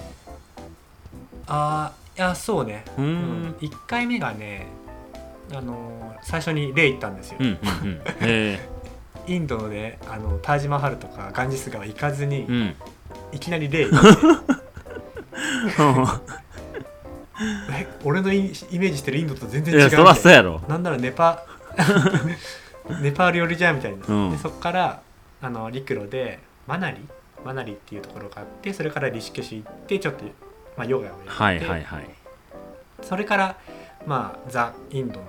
ああいやそうね。うーうん。ん、1回目がねあのー最初にレイ行ったんですよ、[LAUGHS] インドのねあのタージマハルとかガンジス川行かずに、えうん。いきなりレイ行って。[LAUGHS] 俺のイイメージしてるインドと全然違うそらそうなやろ。なんならネパ [LAUGHS] ネパール寄りじゃんみたいな、うん。でそこからあの陸路でマナリマナリっていうところがあってそれからリシケシュ行ってちょっと、まあ、ヨガをやって、はいはいはい。それからまあザ・インドの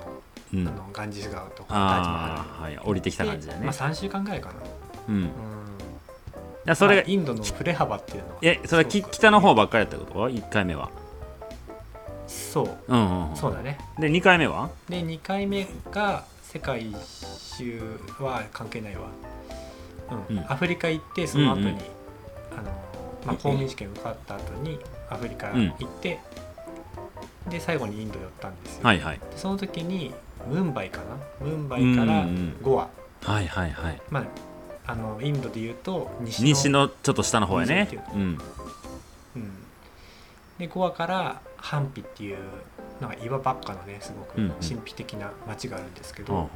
うん。あのガンジス川とかタージマハああはい。降りてきたル感じだね。まあ、3週間ぐらいかな、うん。いうん、やそれがまあインドの振れ幅っていうのは。えそれは北の方ばっかりやったこと？1回目は。そう。うんうんうんそうだね。で2回目は？で2回目が世界一周は関係ないわ、うん。うん。アフリカ行ってその後に、あのまあ、公民試験受かった後にアフリカ行って、で最後にインド寄ったんですよ、はいはい。でその時にムンバイかな？ムンバイからゴア、はいはいはい。まああのインドで言うと西の西のちょっと下の方やね。西ってうん。うん、でゴアからハンピっていうなんか岩ばっかのねすごく神秘的な街があるんですけど、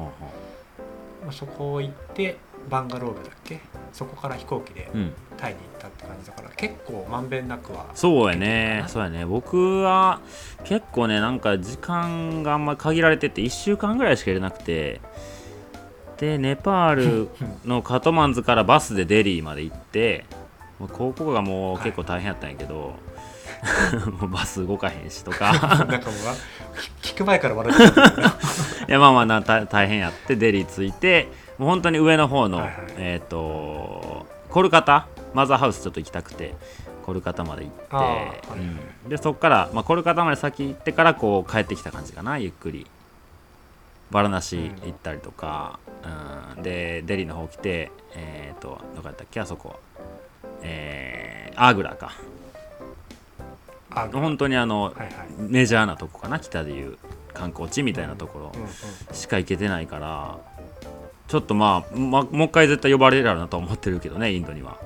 まあ、そこ行ってバンガロールだっけ？そこから飛行機でううん。タイに行ったって感じだから結構まんべんなくはそうやね。そうやね。僕は結構ねなんか時間があんま限られてて1週間ぐらいしか入れなくて。でネパールのカトマンズからバスでデリーまで行ってもうここがもう結構大変やったんやけど、[LAUGHS] もうバス動かへんしとか。[LAUGHS] なんかもうわ聞く前から笑ってた。[LAUGHS] いやまあまあな大大変やってデリー着いてもう本当に上の方の、はいはい。えっ、とコルカタマザーハウスちょっと行きたくてコルカタまで行って、はいはい。うん。でそこから、まあ、コルカタまで先行ってからこう帰ってきた感じかなゆっくり。バラナシ行ったりとか、うん。でデリーの方来てえっ、とどこやったっけあそこ。えー、アーグラか。あ本当にあの、はいはい。メジャーなとこかな北でいう観光地みたいなところ、うんうん。しか行けてないからちょっとまあ、ま、もう一回絶対呼ばれるやろなと思ってるけどねインドには。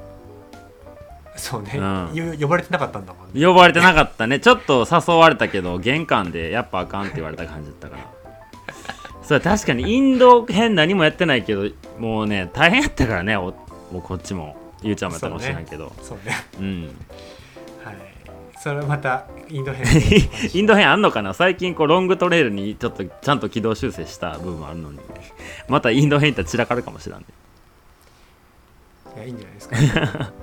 そうね、うん。よ呼ばれてなかったんだもんね。呼ばれてなかったね。ちょっと誘われたけど玄関でやっぱあかんって言われた感じだったから。それ確かにインド編何もやってないけどもうね大変やったからねおもうこっちも。ゆうちゃんもやったかもしれないけど。そうね。うんはいそれはまたインド編。インド編あんのかな？最近こうロングトレイルにちょっとちゃんと軌道修正した部分あるのに。またインド編って散らかるかもしれんね。いやいいんじゃないですか。[LAUGHS]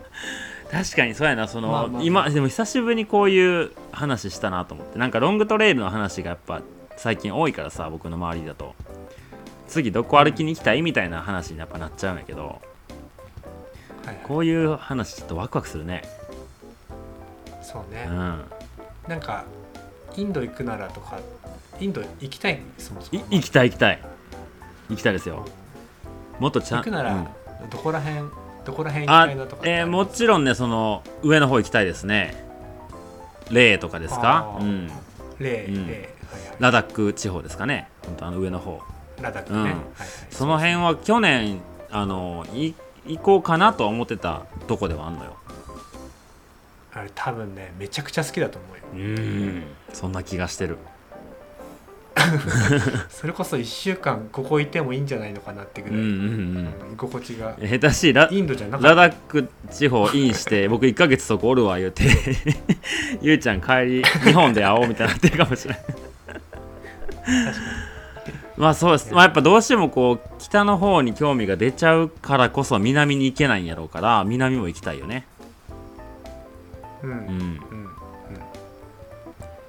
確かにそうやなその、まあまあ。今でも久しぶりにこういう話したなと思って。なんかロングトレイルの話がやっぱ最近多いからさ僕の周りだと。次どこ歩きに行きたいみたいな話にやっぱなっちゃうんやけど。はいはい。こういう話ちょっとワクワクするねそうね、うん。なんかインド行くならとかインド行きたいそもそも。い行きたい行きたい。行きたいですよ。もっとちゃん行くならうん。どこら辺、どこら辺行きあたいなとかえーもちろんねその上の方行きたいですね。レーとかですか？うん。レイ、うん。レイはいはい。ラダック地方ですかね。本当あの上の方。ラダックね、うん。はいはい。その辺は去年あのい行こうかなとは思ってたとこではあんのよあれ多分ねめちゃくちゃ好きだと思うよ。うん。そんな気がしてる。[LAUGHS] それこそ1週間ここいてもいいんじゃないのかなってぐらい、うんうんうん。うん居心地が。下手しいラインドじゃなかった。ラダック地方インして僕1ヶ月そこおるわ言うて。[LAUGHS] ゆうちゃん帰り日本で会おうみたいになってるかもしれないまあそうです、まあ、やっぱどうしてもこう北の方に興味が出ちゃうからこそ南に行けないんやろうから南も行きたいよねうん。うん。うん。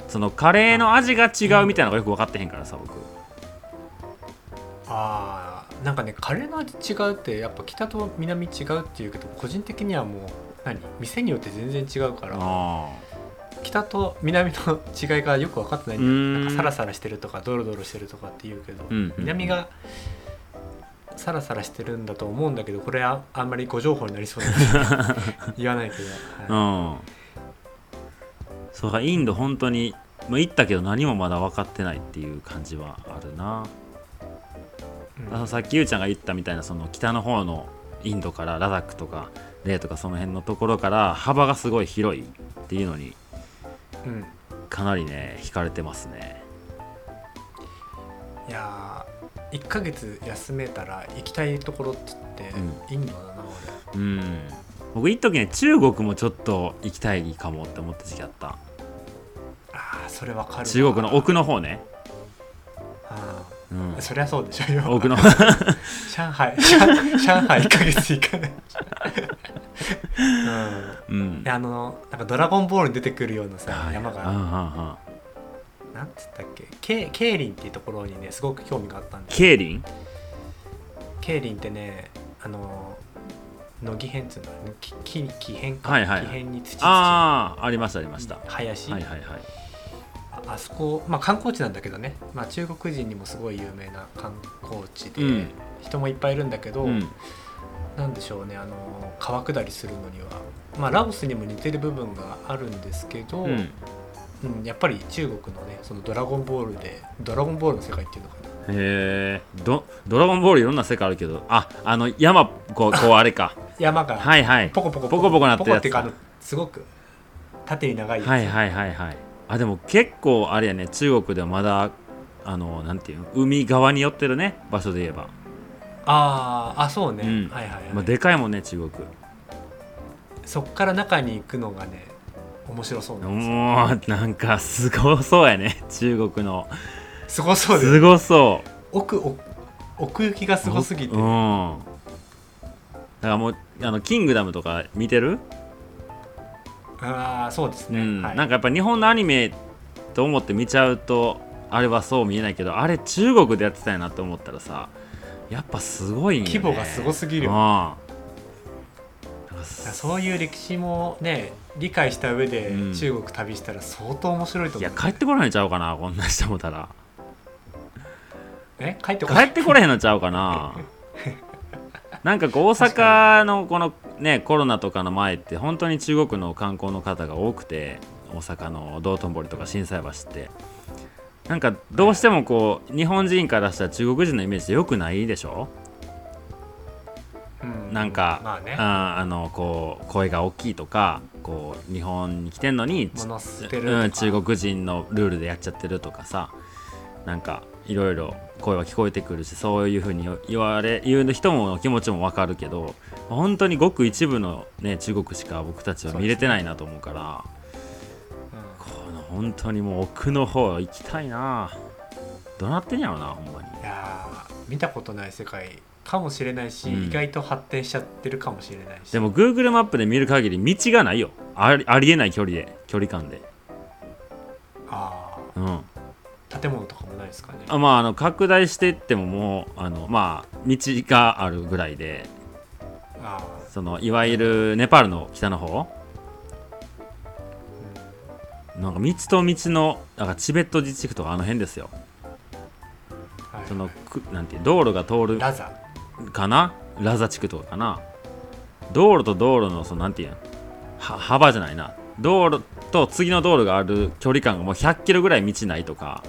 そのカレーの味が違うみたいなのがよく分かってへんからさ僕。あーなんかねカレーの味違うってやっぱ北と南違うっていうけど個人的にはもう何？店によって全然違うからあ北と南の違いがよく分かってない。ん。だなんかサラサラしてるとかドロドロしてるとかって言うけど、うんうん南がサラサラしてるんだと思うんだけどこれはあんまりご情報になりそうな言わないけど、うはい。んそうかインド本当にまあ行ったけど何もまだ分かってないっていう感じはあるな。うん。あさっきゆうちゃんが言ったみたいなその北の方のインドからラダックとかレイとかその辺のところから幅がすごい広いっていうのにうん。かなりね惹かれてますね。いやー1ヶ月休めたら行きたいところって言って、インドだなうん僕一時ね中国もちょっと行きたいかもって思った時期あった。俺ああそれわかるわ。中国の奥の方ね、あうん。ー、そりゃそうでしょよ奥の [LAUGHS] 上海上上海1ヶ月行かない。うん。うん。であのなんか「ドラゴンボール」に出てくるようなさはい。山が。うんうんうん。なんつったっけ？ケケーリンっていうところにねすごく興味があったんでケイリン？ケーリンってねあの乃木編っつうのき木に木片か、はいはいはい。木片に土土ああありましたありました、林、はいはいはい。ああそこ、まあ、観光地なんだけどね、まあ、中国人にもすごい有名な観光地で、うん。人もいっぱいいるんだけど、うん。なんでしょうねあの川下りするのには、まあ、ラオスにも似てる部分があるんですけど、うん。うんやっぱり中国のねその「ドラゴンボール」で「ドラゴンボール」の世界っていうのかな。へえドドラゴンボールいろんな世界あるけどああの山こうこうあれか [LAUGHS] 山がはいはい。ポコポコポコポコなってるやつ。ポコっていうかあのすごく縦に長いやつ、はいはいはいはい。あでも結構あれやね。中国ではまだあのなんていうの海側に寄ってるね。場所で言えば、あーあそうね、うん。はいはいはい、まあ、でかいもんね中国。そっから中に行くのがね面白そうなんですよ。もうなんかすごそうやね。中国の。すごそうです。ごそう。奥奥奥行きがすごすぎて、うん。だからもうあのキングダムとか見てる、ああそうですね、うん。はい、なんかやっぱ日本のアニメと思って見ちゃうとあれはそう見えないけどあれ中国でやってたんやなって思ったらさやっぱすごいんよ、ね、規模がすごすぎる。ようん。だからそういう歴史もね理解した上でうん。中国旅したら相当面白いと思う、いや帰ってこないんちゃうかなこんな人もたら。え？帰ってこない。帰ってこれへんのちゃうかな [LAUGHS] なんかこう大阪のこのねコロナとかの前って本当に中国の観光の方が多くて大阪の道頓堀とか心斎橋って。なんかどうしてもこう日本人からしたら中国人のイメージってよくないでしょ？うん。なんか、まあね。ああのこう声が大きいとかこう日本に来てんのにうん、中国人のルールでやっちゃってるとかさなんかいろいろ声は聞こえてくるしそういうふうに言われ言う人も気持ちもわかるけど本当にごく一部の、ね、中国しか僕たちは見れてないなと思うからうん。この本当にもう奥の方行きたいな。どうなってんやろなほんまに。いやー見たことない世界かもしれないし、うん。意外と発展しちゃってるかもしれないし。でも Google マップで見る限り道がないよ。ありありえない距離で距離感で。あうん。あ建物とかもないですかね？あまああの拡大していってももうあのまあ道があるぐらいであそのいわゆるネパールの北の方？あ、なんか道と道のなんかチベット自治区とかあの辺ですよ。うんはい、そのくなんていう道路が通るラザ。かな？ラザ地区とかかな？道路と道路のそのなんていうのは幅じゃないな。道路と次の道路がある距離感がもう100キロぐらい道ないとか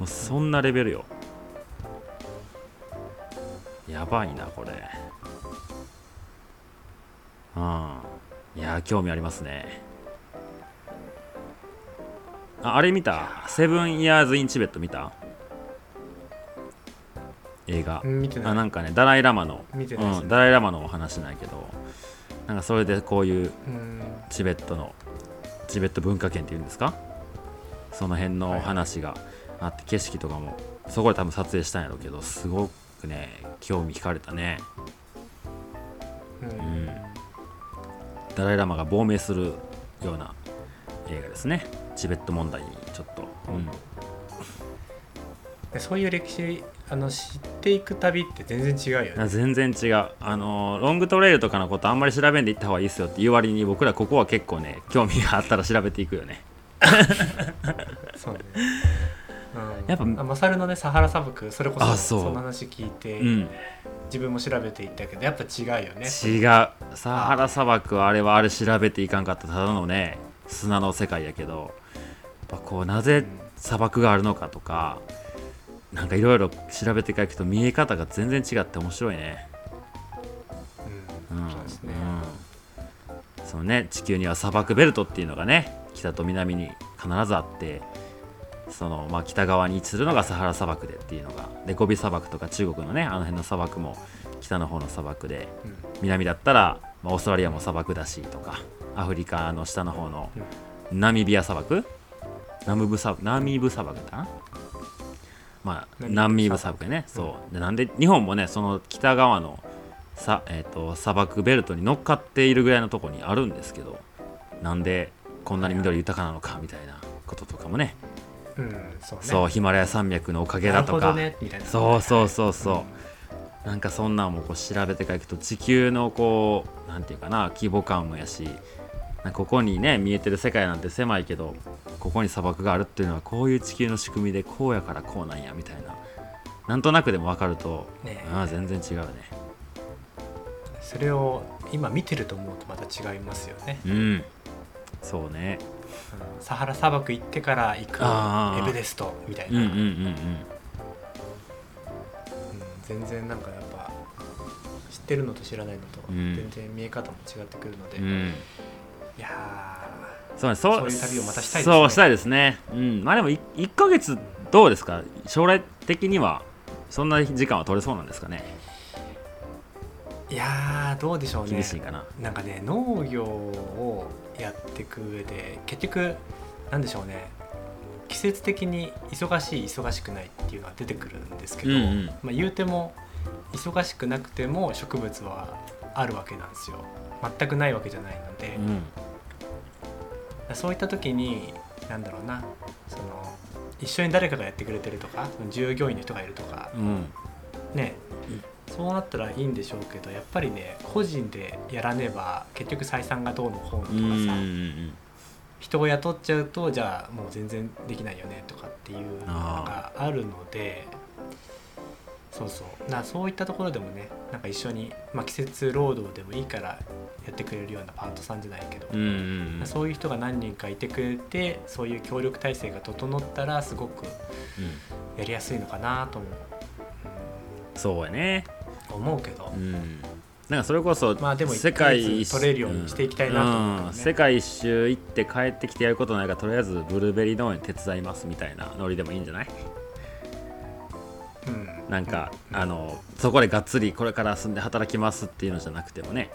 もうそんなレベルよ。やばいなこれ。うん。いやー興味ありますね。ああれ見た？セブンイヤーズ・イン・チベット見た映画あなんかねダライ・ラマの、見てないですね。うん、ダライ・ラマのお話なんやけど。なんかそれでこういううん。チベットのチベット文化圏っていうんですか？その辺の話があって景色とかも。そこで多分撮影したんやろうけどすごくね興味惹かれたね。うん。ん。ダライ・ラマが亡命するような映画ですね。チベット問題にちょっと、うん、でそういう歴史あの知っていく旅って全然違うよね。あ全然違う。あのロングトレイルとかのことあんまり調べんでいった方がいいですよっていう割に僕らここは結構ね興味があったら調べていくよね。[LAUGHS] そうね。うん、やっぱあマサルのねサハラ砂漠それこそあそう。その話聞いて、うん。自分も調べていったけどやっぱ違うよね。違う。サハラ砂漠はあれはあれ調べていかんかった。ただのね砂の世界やけど。やっぱこうなぜ砂漠があるのかとかなんかいろいろ調べていかないと見え方が全然違って面白いね。うん。うん。そうですね、うん、そのね地球には砂漠ベルトっていうのがね北と南に必ずあってその、まあ、北側に位置するのがサハラ砂漠でっていうのがでゴビ砂漠とか中国のねあの辺の砂漠も北の方の砂漠でうん。南だったら、まあ、オーストラリアも砂漠だしとかアフリカの下の方のナミビア砂漠？ナムブ砂ナミブ砂漠だな？まあナミブ砂漠。ね。そう。でなんで日本もねその北側のさ、えー、と砂漠ベルトに乗っかっているぐらいのところにあるんですけどなんでこんなに緑豊かなのかみたいなこととかもねうんそうね。そうヒマラヤ山脈のおかげだとか。なるほどねみたいな。そうそうそうそう、なんかそんなんもこう調べていくと地球のこうなんていうかな規模感もやしここにね見えてる世界なんて狭いけどここに砂漠があるっていうのはこういう地球の仕組みでこうやからこうなんやみたいな。なんとなくでも分かると、ね。ああ全然違うね。それを今見てると思うとまた違いますよね、うん。そうね。うんサハラ砂漠行ってから行くエベレストみたいな、うんうんうん。うん全然なんかやっぱ知ってるのと知らないのとうん。全然見え方も違ってくるので、いうん。うんやそうねそういう旅をまたしたいですね。そうしたいですね。うん。まあでも 1, 1ヶ月どうですか？将来的にはそんな時間は取れそうなんですかね？ーいやーどうでしょうね。厳しいかな。なんかね農業をやっていく上で結局なんでしょうね。季節的に忙しい忙しくないっていうのは出てくるんですけど、うんうん。まあ、言うても忙しくなくても植物はあるわけなんですよ。全くないわけじゃないので、うん。そういった時になんだろうな。その一緒に誰かがやってくれてるとか従業員の人がいるとかうん。ねそうなったらいいんでしょうけどやっぱりね個人でやらねば結局採算がどうのこうのとかうんさ、うん人を雇っちゃうとじゃあもう全然できないよねとかっていうのがあるのでそうそう。なそういったところでもねなんか一緒に、まあ、季節労働でもいいからやってくれるようなパートさんじゃないけど、うんうんうん。そういう人が何人かいてくれてそういう協力体制が整ったらすごくやりやすいのかなとも、そうやね。うん思うけど、うん。なんかそれこそまあでも世界取れるようにしていきたいなと思うね。ん。世界一周行って帰ってきてやることないからとりあえずブルーベリー農園手伝いますみたいなノリでもいいんじゃない？うん。なんか、うんあのそこでがっつりこれから住んで働きますっていうのじゃなくてもね。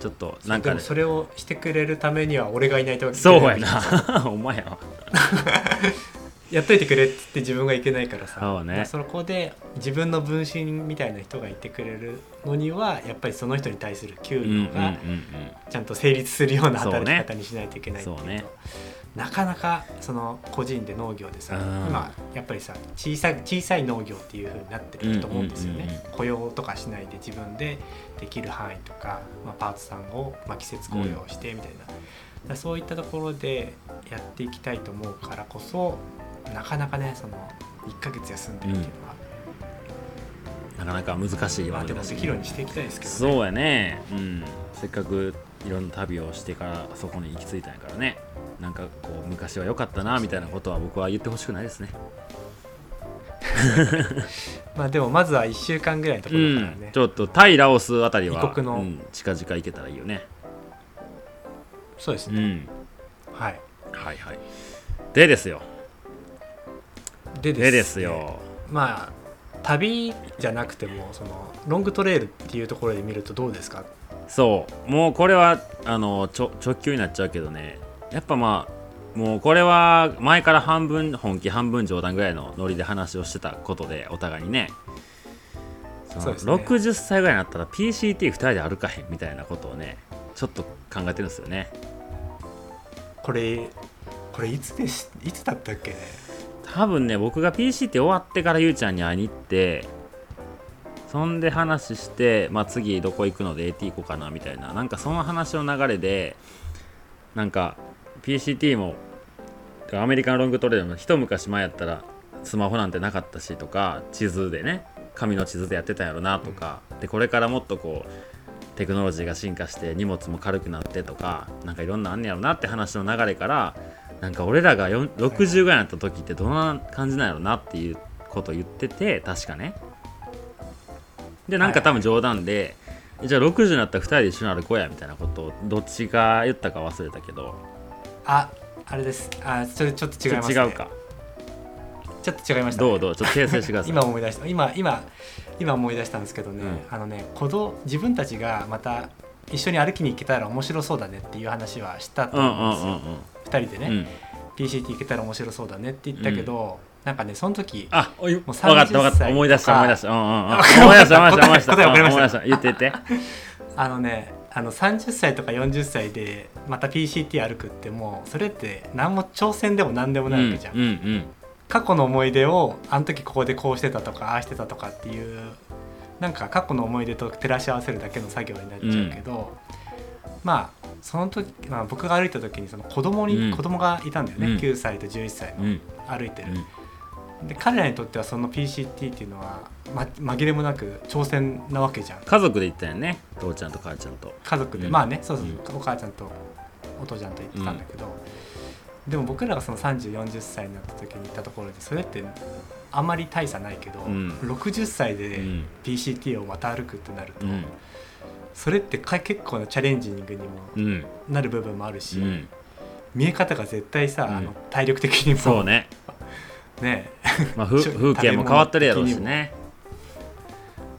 ちょっとなんかね。それをしてくれるためには俺がいないとそうやな。[LAUGHS] お前やわ [LAUGHS] やっといてくれっって自分がいけないからさ。そうね。まあそこで自分の分身みたいな人がいてくれるのにはやっぱりその人に対する給うんうんうん料がちゃんと成立するような働き方にしないといけないっていうとそうね。なかなかその個人で農業でさうん。今やっぱりさ小さい小さい農業っていう風になってると思うんですよね、うんうんうん雇用とかしないで自分でできる範囲とか、まあ、パートさんを、まあ、季節雇用してみたいな、だからそういったところでやっていきたいと思うからこそなかなかねその1ヶ月休んでるっていうのは、なかなか難しいわけだしできるようにしていきたいですけどね。そうやね。うん。せっかくいろんな旅をしてからそこに行き着いたんやからね。なんかこう昔は良かったなみたいなことは僕は言ってほしくないですね。[LAUGHS] まあでもまずは1週間ぐらいのとこうろからね。ん、ちょっとタイラオスあたりは異国のうん近々行けたらいいよね。そうですね、うん。はい。はいはい。でですよででですよ。まあ旅じゃなくてもそのロングトレイルっていうところで見るとどうですか？そう。もうこれはあのちょ直球になっちゃうけどね。やっぱまあもうこれは前から半分本気半分冗談ぐらいのノリで話をしてたことでお互いにね。そうですね。60歳ぐらいになったら PCT2 人で歩かへんみたいなことをねちょっと考えてるんですよね。これこれいつでしいつだったっけね？多分ね僕が PCT 終わってからゆうちゃんに会いに行ってそんで話して、まあ、次どこ行くので AT 行こうかなみたいななんかその話の流れでなんか PCT もアメリカンロングトレイルも一昔前やったらスマホなんてなかったしとか地図でね紙の地図でやってたんやろなとか、でこれからもっとこうテクノロジーが進化して荷物も軽くなってとかなんかいろんなあんねやろなって話の流れからなんか俺らが4 60ぐらいになった時ってどんな感じなんやろなっていうことを言ってて確かね。でなんか多分冗談で、じゃあ60になったら2人で一緒に歩こうやみたいなことをどっちが言ったか忘れたけど。ああれです。あそれちょっと違います、ね、違うか。ちょっと違いました、ね、どう？どう？ちょっと訂正してください。[LAUGHS] 今思い出した。今今今思い出したんですけどね、うん。あのね子供自分たちがまた一緒に歩きに行けたら面白そうだねっていう話はしたとうんう思うんですよ、んうんうん2人でね、うん。PCT 行けたら面白そうだねって言ったけど、なんかねその時あおい分うかった分か30った。歳思い出した思い出した。思い出した [LAUGHS] 思い出した思い出した。思い出した。言って言って。[LAUGHS] あのねあの30歳とか40歳でまた PCT 歩くってもうそれって何も挑戦でも何でもないわけじゃん、うんうん過去の思い出をあの時ここでこうしてたとかああしてたとかっていうなんか過去の思い出と照らし合わせるだけの作業になっちゃうけど、まあその時、まあ、僕が歩いた時にその子供に、うん。子供がいたんだよね、うん。9歳と11歳のうん。うん歩いてる、うん。で彼らにとってはその PCT っていうのは、ま、紛れもなく挑戦なわけじゃん。家族で行ったよね。父ちゃんと母ちゃんと。家族で、うん。まあねそうそう、うお母ちゃんとお父ちゃんと行ってたんだけど、でも僕らがその3040歳になった時に行ったところでそれってあんまり大差ないけど、うん。60歳うでん PCT をまた歩くってなると、うんそれってか結構なチャレンジングにもうん。なる部分もあるし、うん。見え方が絶対さ、うん。あの体力的にも。そうね。[LAUGHS] ね。まあ風景も変わってるやろうしね。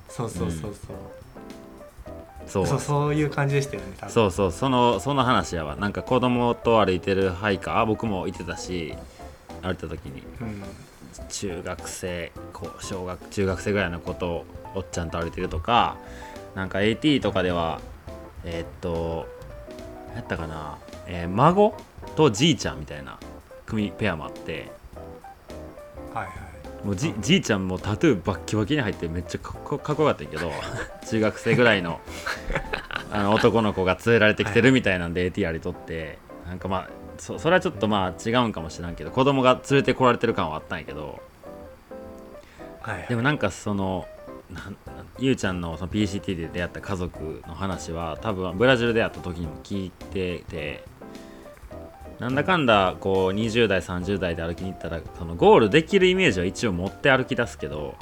そうそうそうそう、そう。そうそういう感じでしたよね多分。そうそう。そのその話やわ。なんか子供と歩いてるハイカー僕もいてたし歩いた時に。うん。中学生こう小学中学生ぐらいの子とおっちゃんと歩いてるとかなんか AT とかではえーっと何やったかな、えー孫とじいちゃんみたいな組ペアもあってはいはい。もうじじいちゃんもタトゥーバッキバキに入ってめっちゃかっこかっこよかったけど [LAUGHS] 中学生ぐらいのあの男の子が連れられてきてるみたいなんで AT やりとってなんかまあそそれはちょっとまあ違うんかもしれんけど子供が連れてこられてる感はあったんやけどはいはい。でもなんかそのゆうちゃんのその PCT で出会った家族の話は多分ブラジルで会った時にも聞いててなんだかんだこう20代30代で歩きに行ったらそのゴールできるイメージは一応持って歩き出すけど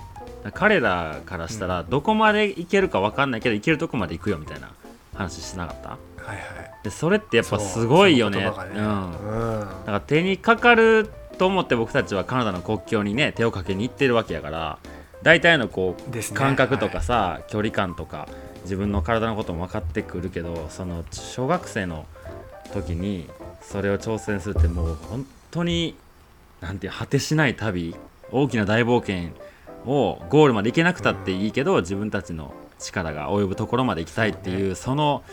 彼らからしたらどこまで行けるか分かんないけど行けるとこまで行くよみたいな話してなかった？はいはい。でそれってやっぱすごいよね。ね。うん。うん。だから手にかかると思って僕たちはカナダの国境にね手をかけに行ってるわけやから大体のこうね。感覚とかさ、距離感とか自分の体のことも分かってくるけどその小学生の時にそれを挑戦するってもう本当になんていう果てしない旅大きな大冒険をゴールまで行けなくたっていいけど、自分たちの力が及ぶところまで行きたいっていうその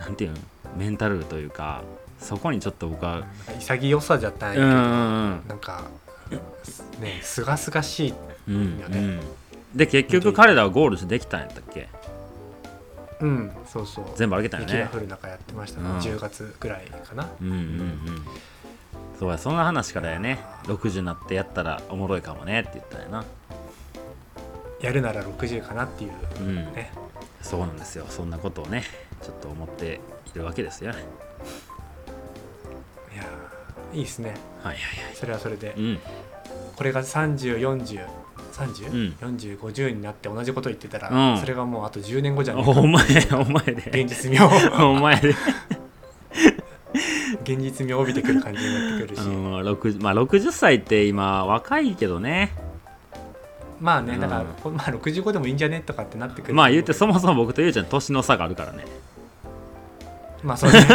なんていうのメンタルというかそこにちょっと僕は潔さじゃったんやけど、うんうん。なんかねすがすがしいうん。よね、うん。で結局彼らはゴールできたんやったっけ？うんそうそう。全部歩けたよね。雪が降る中やってましたね、うん。10月ぐらいかな。うんうんうん。そうやそんな話からやね。60になってやったらおもろいかもねって言ったんやな。やるなら60かなっていううん。ね、そうなんですよ。そんなことをねちょっと思っているわけですよいやーいいっすね。はいはいはい。それはそれで、うん。これが3040 304050、になって同じこと言ってたら、うん。それがもうあと10年後じゃんお前お前で。現実味を。お前で。現実味を帯びてくる感じになってくるし、うん60まあ、60歳って今若いけどね。まあねだから、まあ、65でもいいんじゃね？とかってなってくるまあ言ってそもそも僕とゆうちゃん年の差があるからね。まあそうね。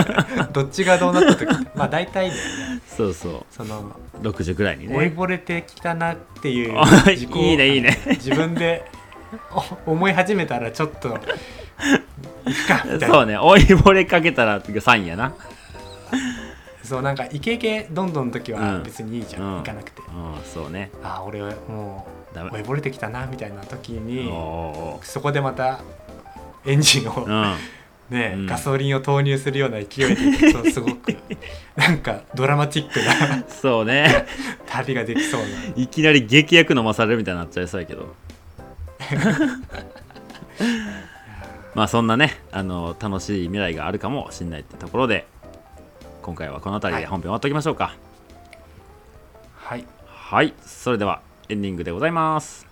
[LAUGHS] どっちがどうなった時まあ大体だよね。そうそそのう60ぐらいにね。老いぼれてきたなっていうあ自己いいねいいね。自分でお思い始めたらちょっとそうね。追いぼれかけたらってサインやな。そうなんかイケイケどんどんの時はうん。別にいいじゃん、うん。行かなくて。うんそうね。ああ俺もう追いぼれてきたなみたいな時におそこでまたエンジンをーうんね、うん。ガソリンを投入するような勢いで行くと [LAUGHS] すごくなんかドラマチックなそうね。旅ができそうな。いきなり劇薬飲まされるみたいになっちゃいそうやけど。[LAUGHS] まあそんなねあの楽しい未来があるかもしれないってところで今回はこの辺りで本編終わっておきましょうか。はい。はい、それではエンディングでございます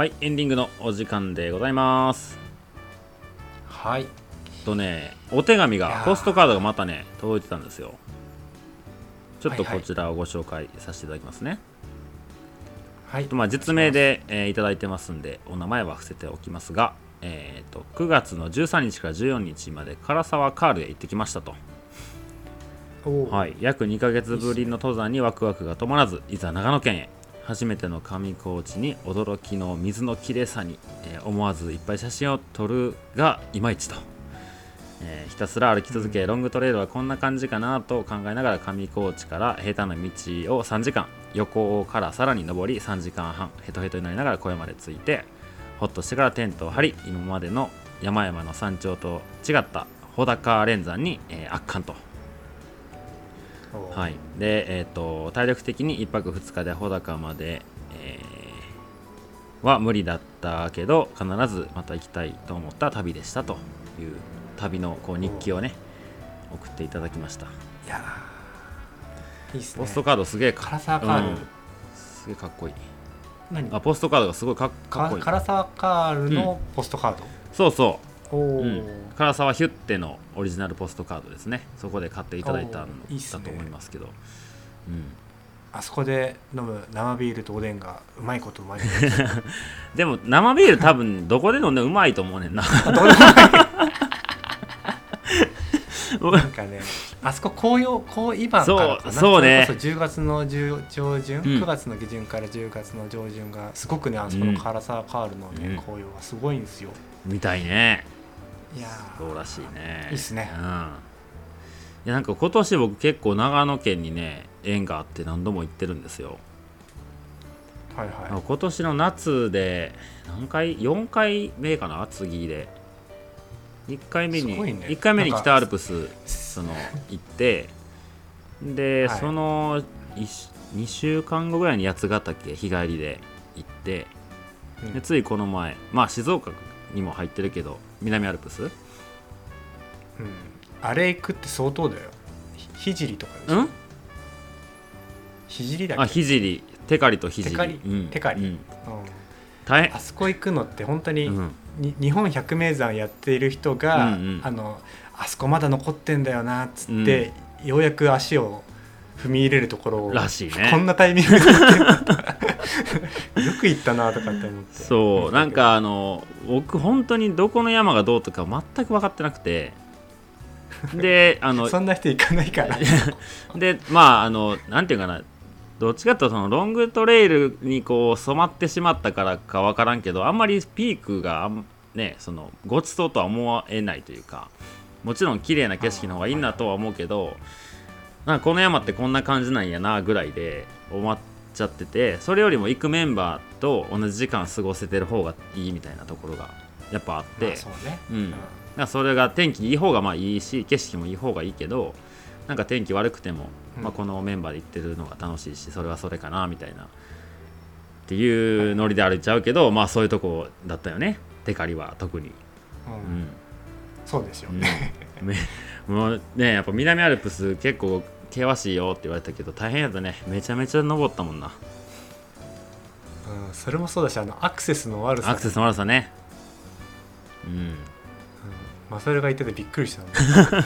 はいエンディングのお時間でございます。はい。とねお手紙がポストカードがまたね届いてたんですよ。ちょっとこちらをご紹介させていただきますね、はい。とまあ、実名で、えーいただいてますんでお名前は伏せておきますが、えー、と9月の13日から14日まで唐沢カールへ行ってきましたと、はい、約2ヶ月ぶりの登山にワクワクが止まらずいざ長野県へ初めての上高地に驚きの水の綺麗さに、えー思わずいっぱい写真を撮るがいまいちと、えーひたすら歩き続けロングトレイルはこんな感じかなと考えながら上高地から平坦な道を3時間横からさらに登り3時間半ヘトヘトになりながら小屋まで着いてほっとしてからテントを張り今までの山々の山頂と違った穂高連山に、えー圧巻とはい、で、えー、と体力的に1泊2日で穂高まで、えーは無理だったけど必ずまた行きたいと思った旅でしたという旅のこう日記をね送っていただきました。いやー。いいっすね。ポストカードすげえ唐か,、沢カール、うん。すげえかっこいい。何？あポストカードがすごいかっこいい。唐沢カールのポストカード、そうそおお、う、うん、唐沢ヒュッテのオリジナルポストカードですね。そこで買っていただいたんだと思いますけど。うん。あそこで飲む生ビールとおでんがうまいことうまいこ [LAUGHS] でも生ビール多分どこで飲んでもうまいと思うねんな。なんかねあそこ紅葉紅今からかな。そうそうね。そ10月の10上旬、うん。9月の下旬から10月の上旬がすごくねあそこの唐沢カールのね、うん。紅葉がすごいんですよ。みたいねいやー。そうらしいね。いいっすね。うん。いやなんか今年僕結構長野県にね縁があって何度も行ってるんですよ。はいはい。今年の夏で何回？4回目かな？次で。1回目に、ね。1回目に北アルプスその [LAUGHS] 行ってで、はい。その2週間後ぐらいに八ヶ岳日帰りで行ってうん。でついこの前まあ静岡にも入ってるけど南アルプス？うん。あれ行くって相当だよ。ひ聖とかでしょ。ん？聖だっけ？あ聖テカリと聖テカリ。うん、テカリ。うん。うん大変。あそこ行くのって本当に,、うん。に日本百名山やっている人が、うんうん。あのあそこまだ残ってんだよなっつって、ようやく足を踏み入れるところをらしいね。こんなタイミングで [LAUGHS] よく行ったなとかって思って。そうなんかあの僕本当にどこの山がどうとか全く分かってなくて。であの [LAUGHS] そんな人行かないから。[LAUGHS] でまああのなんていうかな。どっちかというとそのロングトレイルにこう染まってしまったからか分からんけどあんまりピークがねそのごちそうとは思えないというか。もちろん綺麗な景色の方がいいなとは思うけどなんかこの山ってこんな感じなんやなぐらいで思っちゃっててそれよりも行くメンバーと同じ時間過ごせてる方がいいみたいなところがやっぱあって、まあそうね、うん。だからそれが天気いい方がまあいいし景色もいい方がいいけどなんか天気悪くても、うん。まあ、このメンバーで行ってるのが楽しいしそれはそれかなみたいな。っていうノリで歩いちゃうけど、まあそういうとこだったよね。テカリは特に、うん。うん。そうですようん。ね、めもうねやっぱ南アルプス結構険しいよって言われたけど大変やったね。めちゃめちゃ登ったもんな。うんうんそれもそうだしあのアクセスの悪さ。アクセスの悪さね。うん。うん。マサルが言っててびっくりしたの [LAUGHS]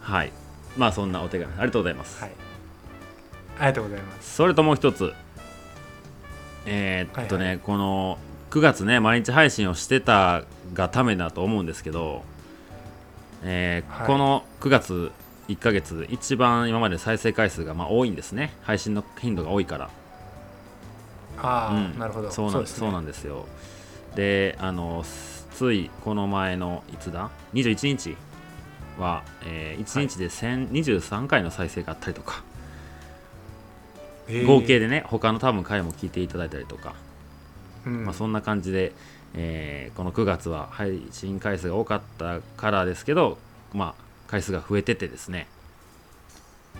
はい。まあそんなお手紙ありがとうございます、はい。ありがとうございます。それともう一つ。えーっとね、はいはこの9月ね毎日配信をしてたがためだと思うんですけど、えーはい。この9月1ヶ月一番今まで再生回数がまあ多いんですね。配信の頻度が多いから。ああ、うん。なるほど。そうなんですね。そうなんですよ。であのついこの前のいつだ？21日は、え1日で1023回の再生があったりとか、えー。合計でね他の多分回も聞いていただいたりとか、うん。まあ、そんな感じで、えーこの9月は配信回数が多かったからですけど、まあ、回数が増えててですね。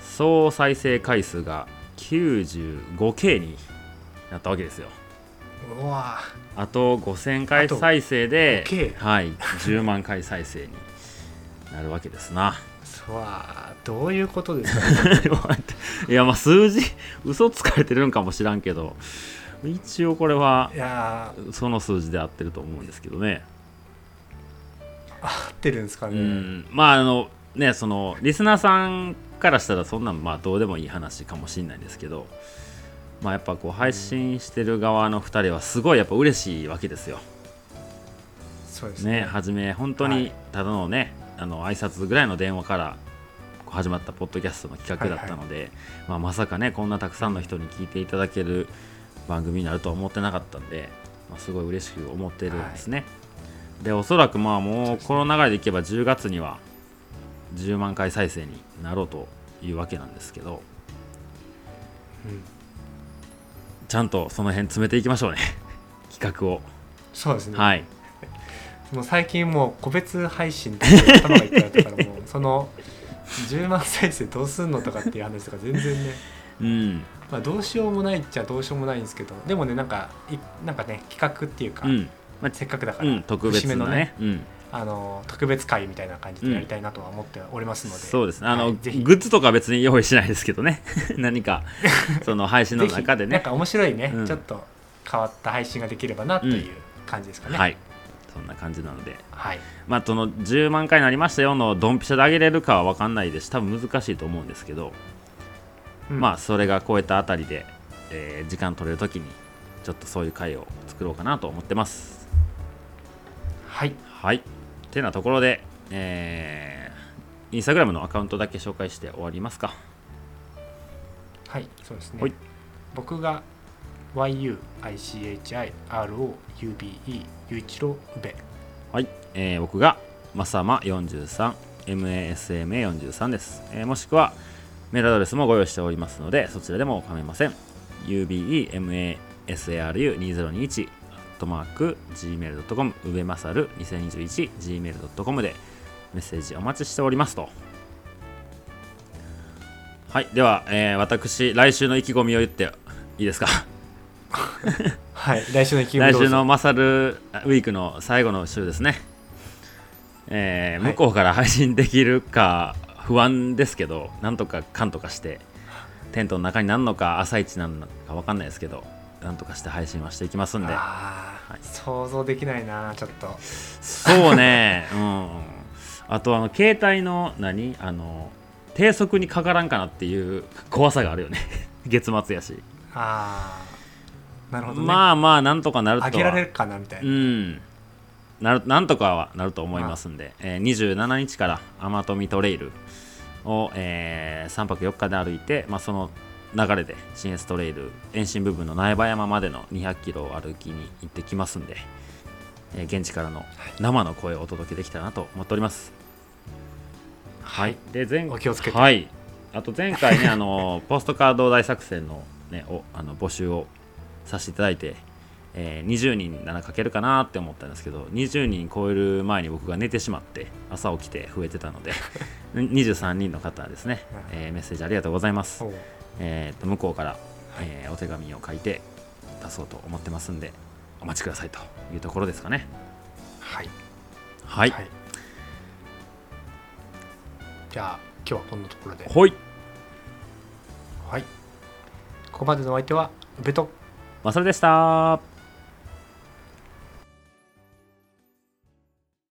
総再生回数が 95K になったわけですよ。あと5000回再生で、5K はい、10万回再生になるわけですな。そうわどういうことですか？[LAUGHS] ねいや、まあ数字、嘘つかれてるんかもしらんけど、一応これはその数字で合ってると思うんですけどね。ー合ってるんですかうね、ん、まああのね、そのリスナーさんからしたらそんなんまあどうでもいい話かもしれないんですけど、まあやっぱこう配信してる側の2人はすごいやっぱ嬉しいわけですよ。そうですね。ね初め本当にはい。ただのね、あの挨拶ぐらいの電話から始まったポッドキャストの企画だったので、まあ、まさかねこんなたくさんの人に聞いていただける番組になるとは思ってなかったんで、まあ、すごい嬉しく思ってるんですね、でおそらくまあもうこの流れでいけば10月には10万回再生になろうというわけなんですけどうん。ちゃんとその辺詰めていきましょうね。[LAUGHS] 企画を。そうですね、はい。[LAUGHS] もう最近もう個別配信って頭がいっぱいたからもうその10万再生どうすんのとかっていう話とか全然ね、うんまあ、どうしようもないっちゃどうしようもないんですけどでもねなんかいなんかね企画っていうか、うん。ませっかくだかあ、ら、うん、特別のなねうん。あの特別会みたいな感じでやりたいなとは思っておりますので、そうですね。あの、はいぜひ。グッズとか別に用意しないですけどね。[LAUGHS] 何かその配信の中でね。なんか面白いね、うん。ちょっと変わった配信ができればなという感じですかね、はい。そんな感じなので。はい。まあその10万回になりましたよのドンピシャで上げれるかは分かんないです。し多分難しいと思うんですけど、うん。まあそれが超えたあたりで、えー時間取れる時にちょっとそういう回を作ろうかなと思ってます。はい。はい。てなところでえーインスタグラムのアカウントだけ紹介して終わりますか。はいそうですね。はい。僕が YUICHIROUBE ゆういちろうべ。はい、えー僕がまさま43 MASMA43 です、えーもしくはメールアドレスもご用意しておりますのでそちらでも構いません。UBEMASARU2021 アットマーク Gmail.com うべまさる2021 Gmail.com でメッセージお待ちしておりますと。はいでは、えー私来週の意気込みを言っていいですか？はい来週の意気込み来週のマサルウィークの最後の週ですね、えーはい向こうから配信できるか不安ですけどなんとかかんとかしてテントの中になるのか朝一なのか分かんないですけどなんとかして配信はしていきますんで。はい。想像できないなちょっと。そうね。[LAUGHS] うん。あとあの携帯の何？あの低速にかからんかなっていう怖さがあるよね。[LAUGHS] 月末やし、ああなるほどね、まあまあなんとかなるとは。あげられるかなみたいうな、ん。なるなんとかはなると思いますんで、えー27日から天富トレイルを、え3泊4日で歩いて、まあ、その流れで新越トレイル延伸部分の苗場山までの200キロを歩きに行ってきますんで、えー現地からの生の声をお届けできたらなと思っております。はい。で前お気をつけて。はい。あと前回ねあの [LAUGHS] ポストカード大作戦の,、ね、おあの募集をさせていただいて、えー20人なら書けるかなって思ったんですけど20人超える前に僕が寝てしまって朝起きて増えてたので [LAUGHS] 23人の方ですね、えーメッセージありがとうございます、えーと向こうから、えーお手紙を書いて出そうと思ってますんでお待ちくださいというところですかね。はい。はい。はい。じゃあ今日はこんなところで。ほい。はい。ここまでのお相手は宇部と。まさるでした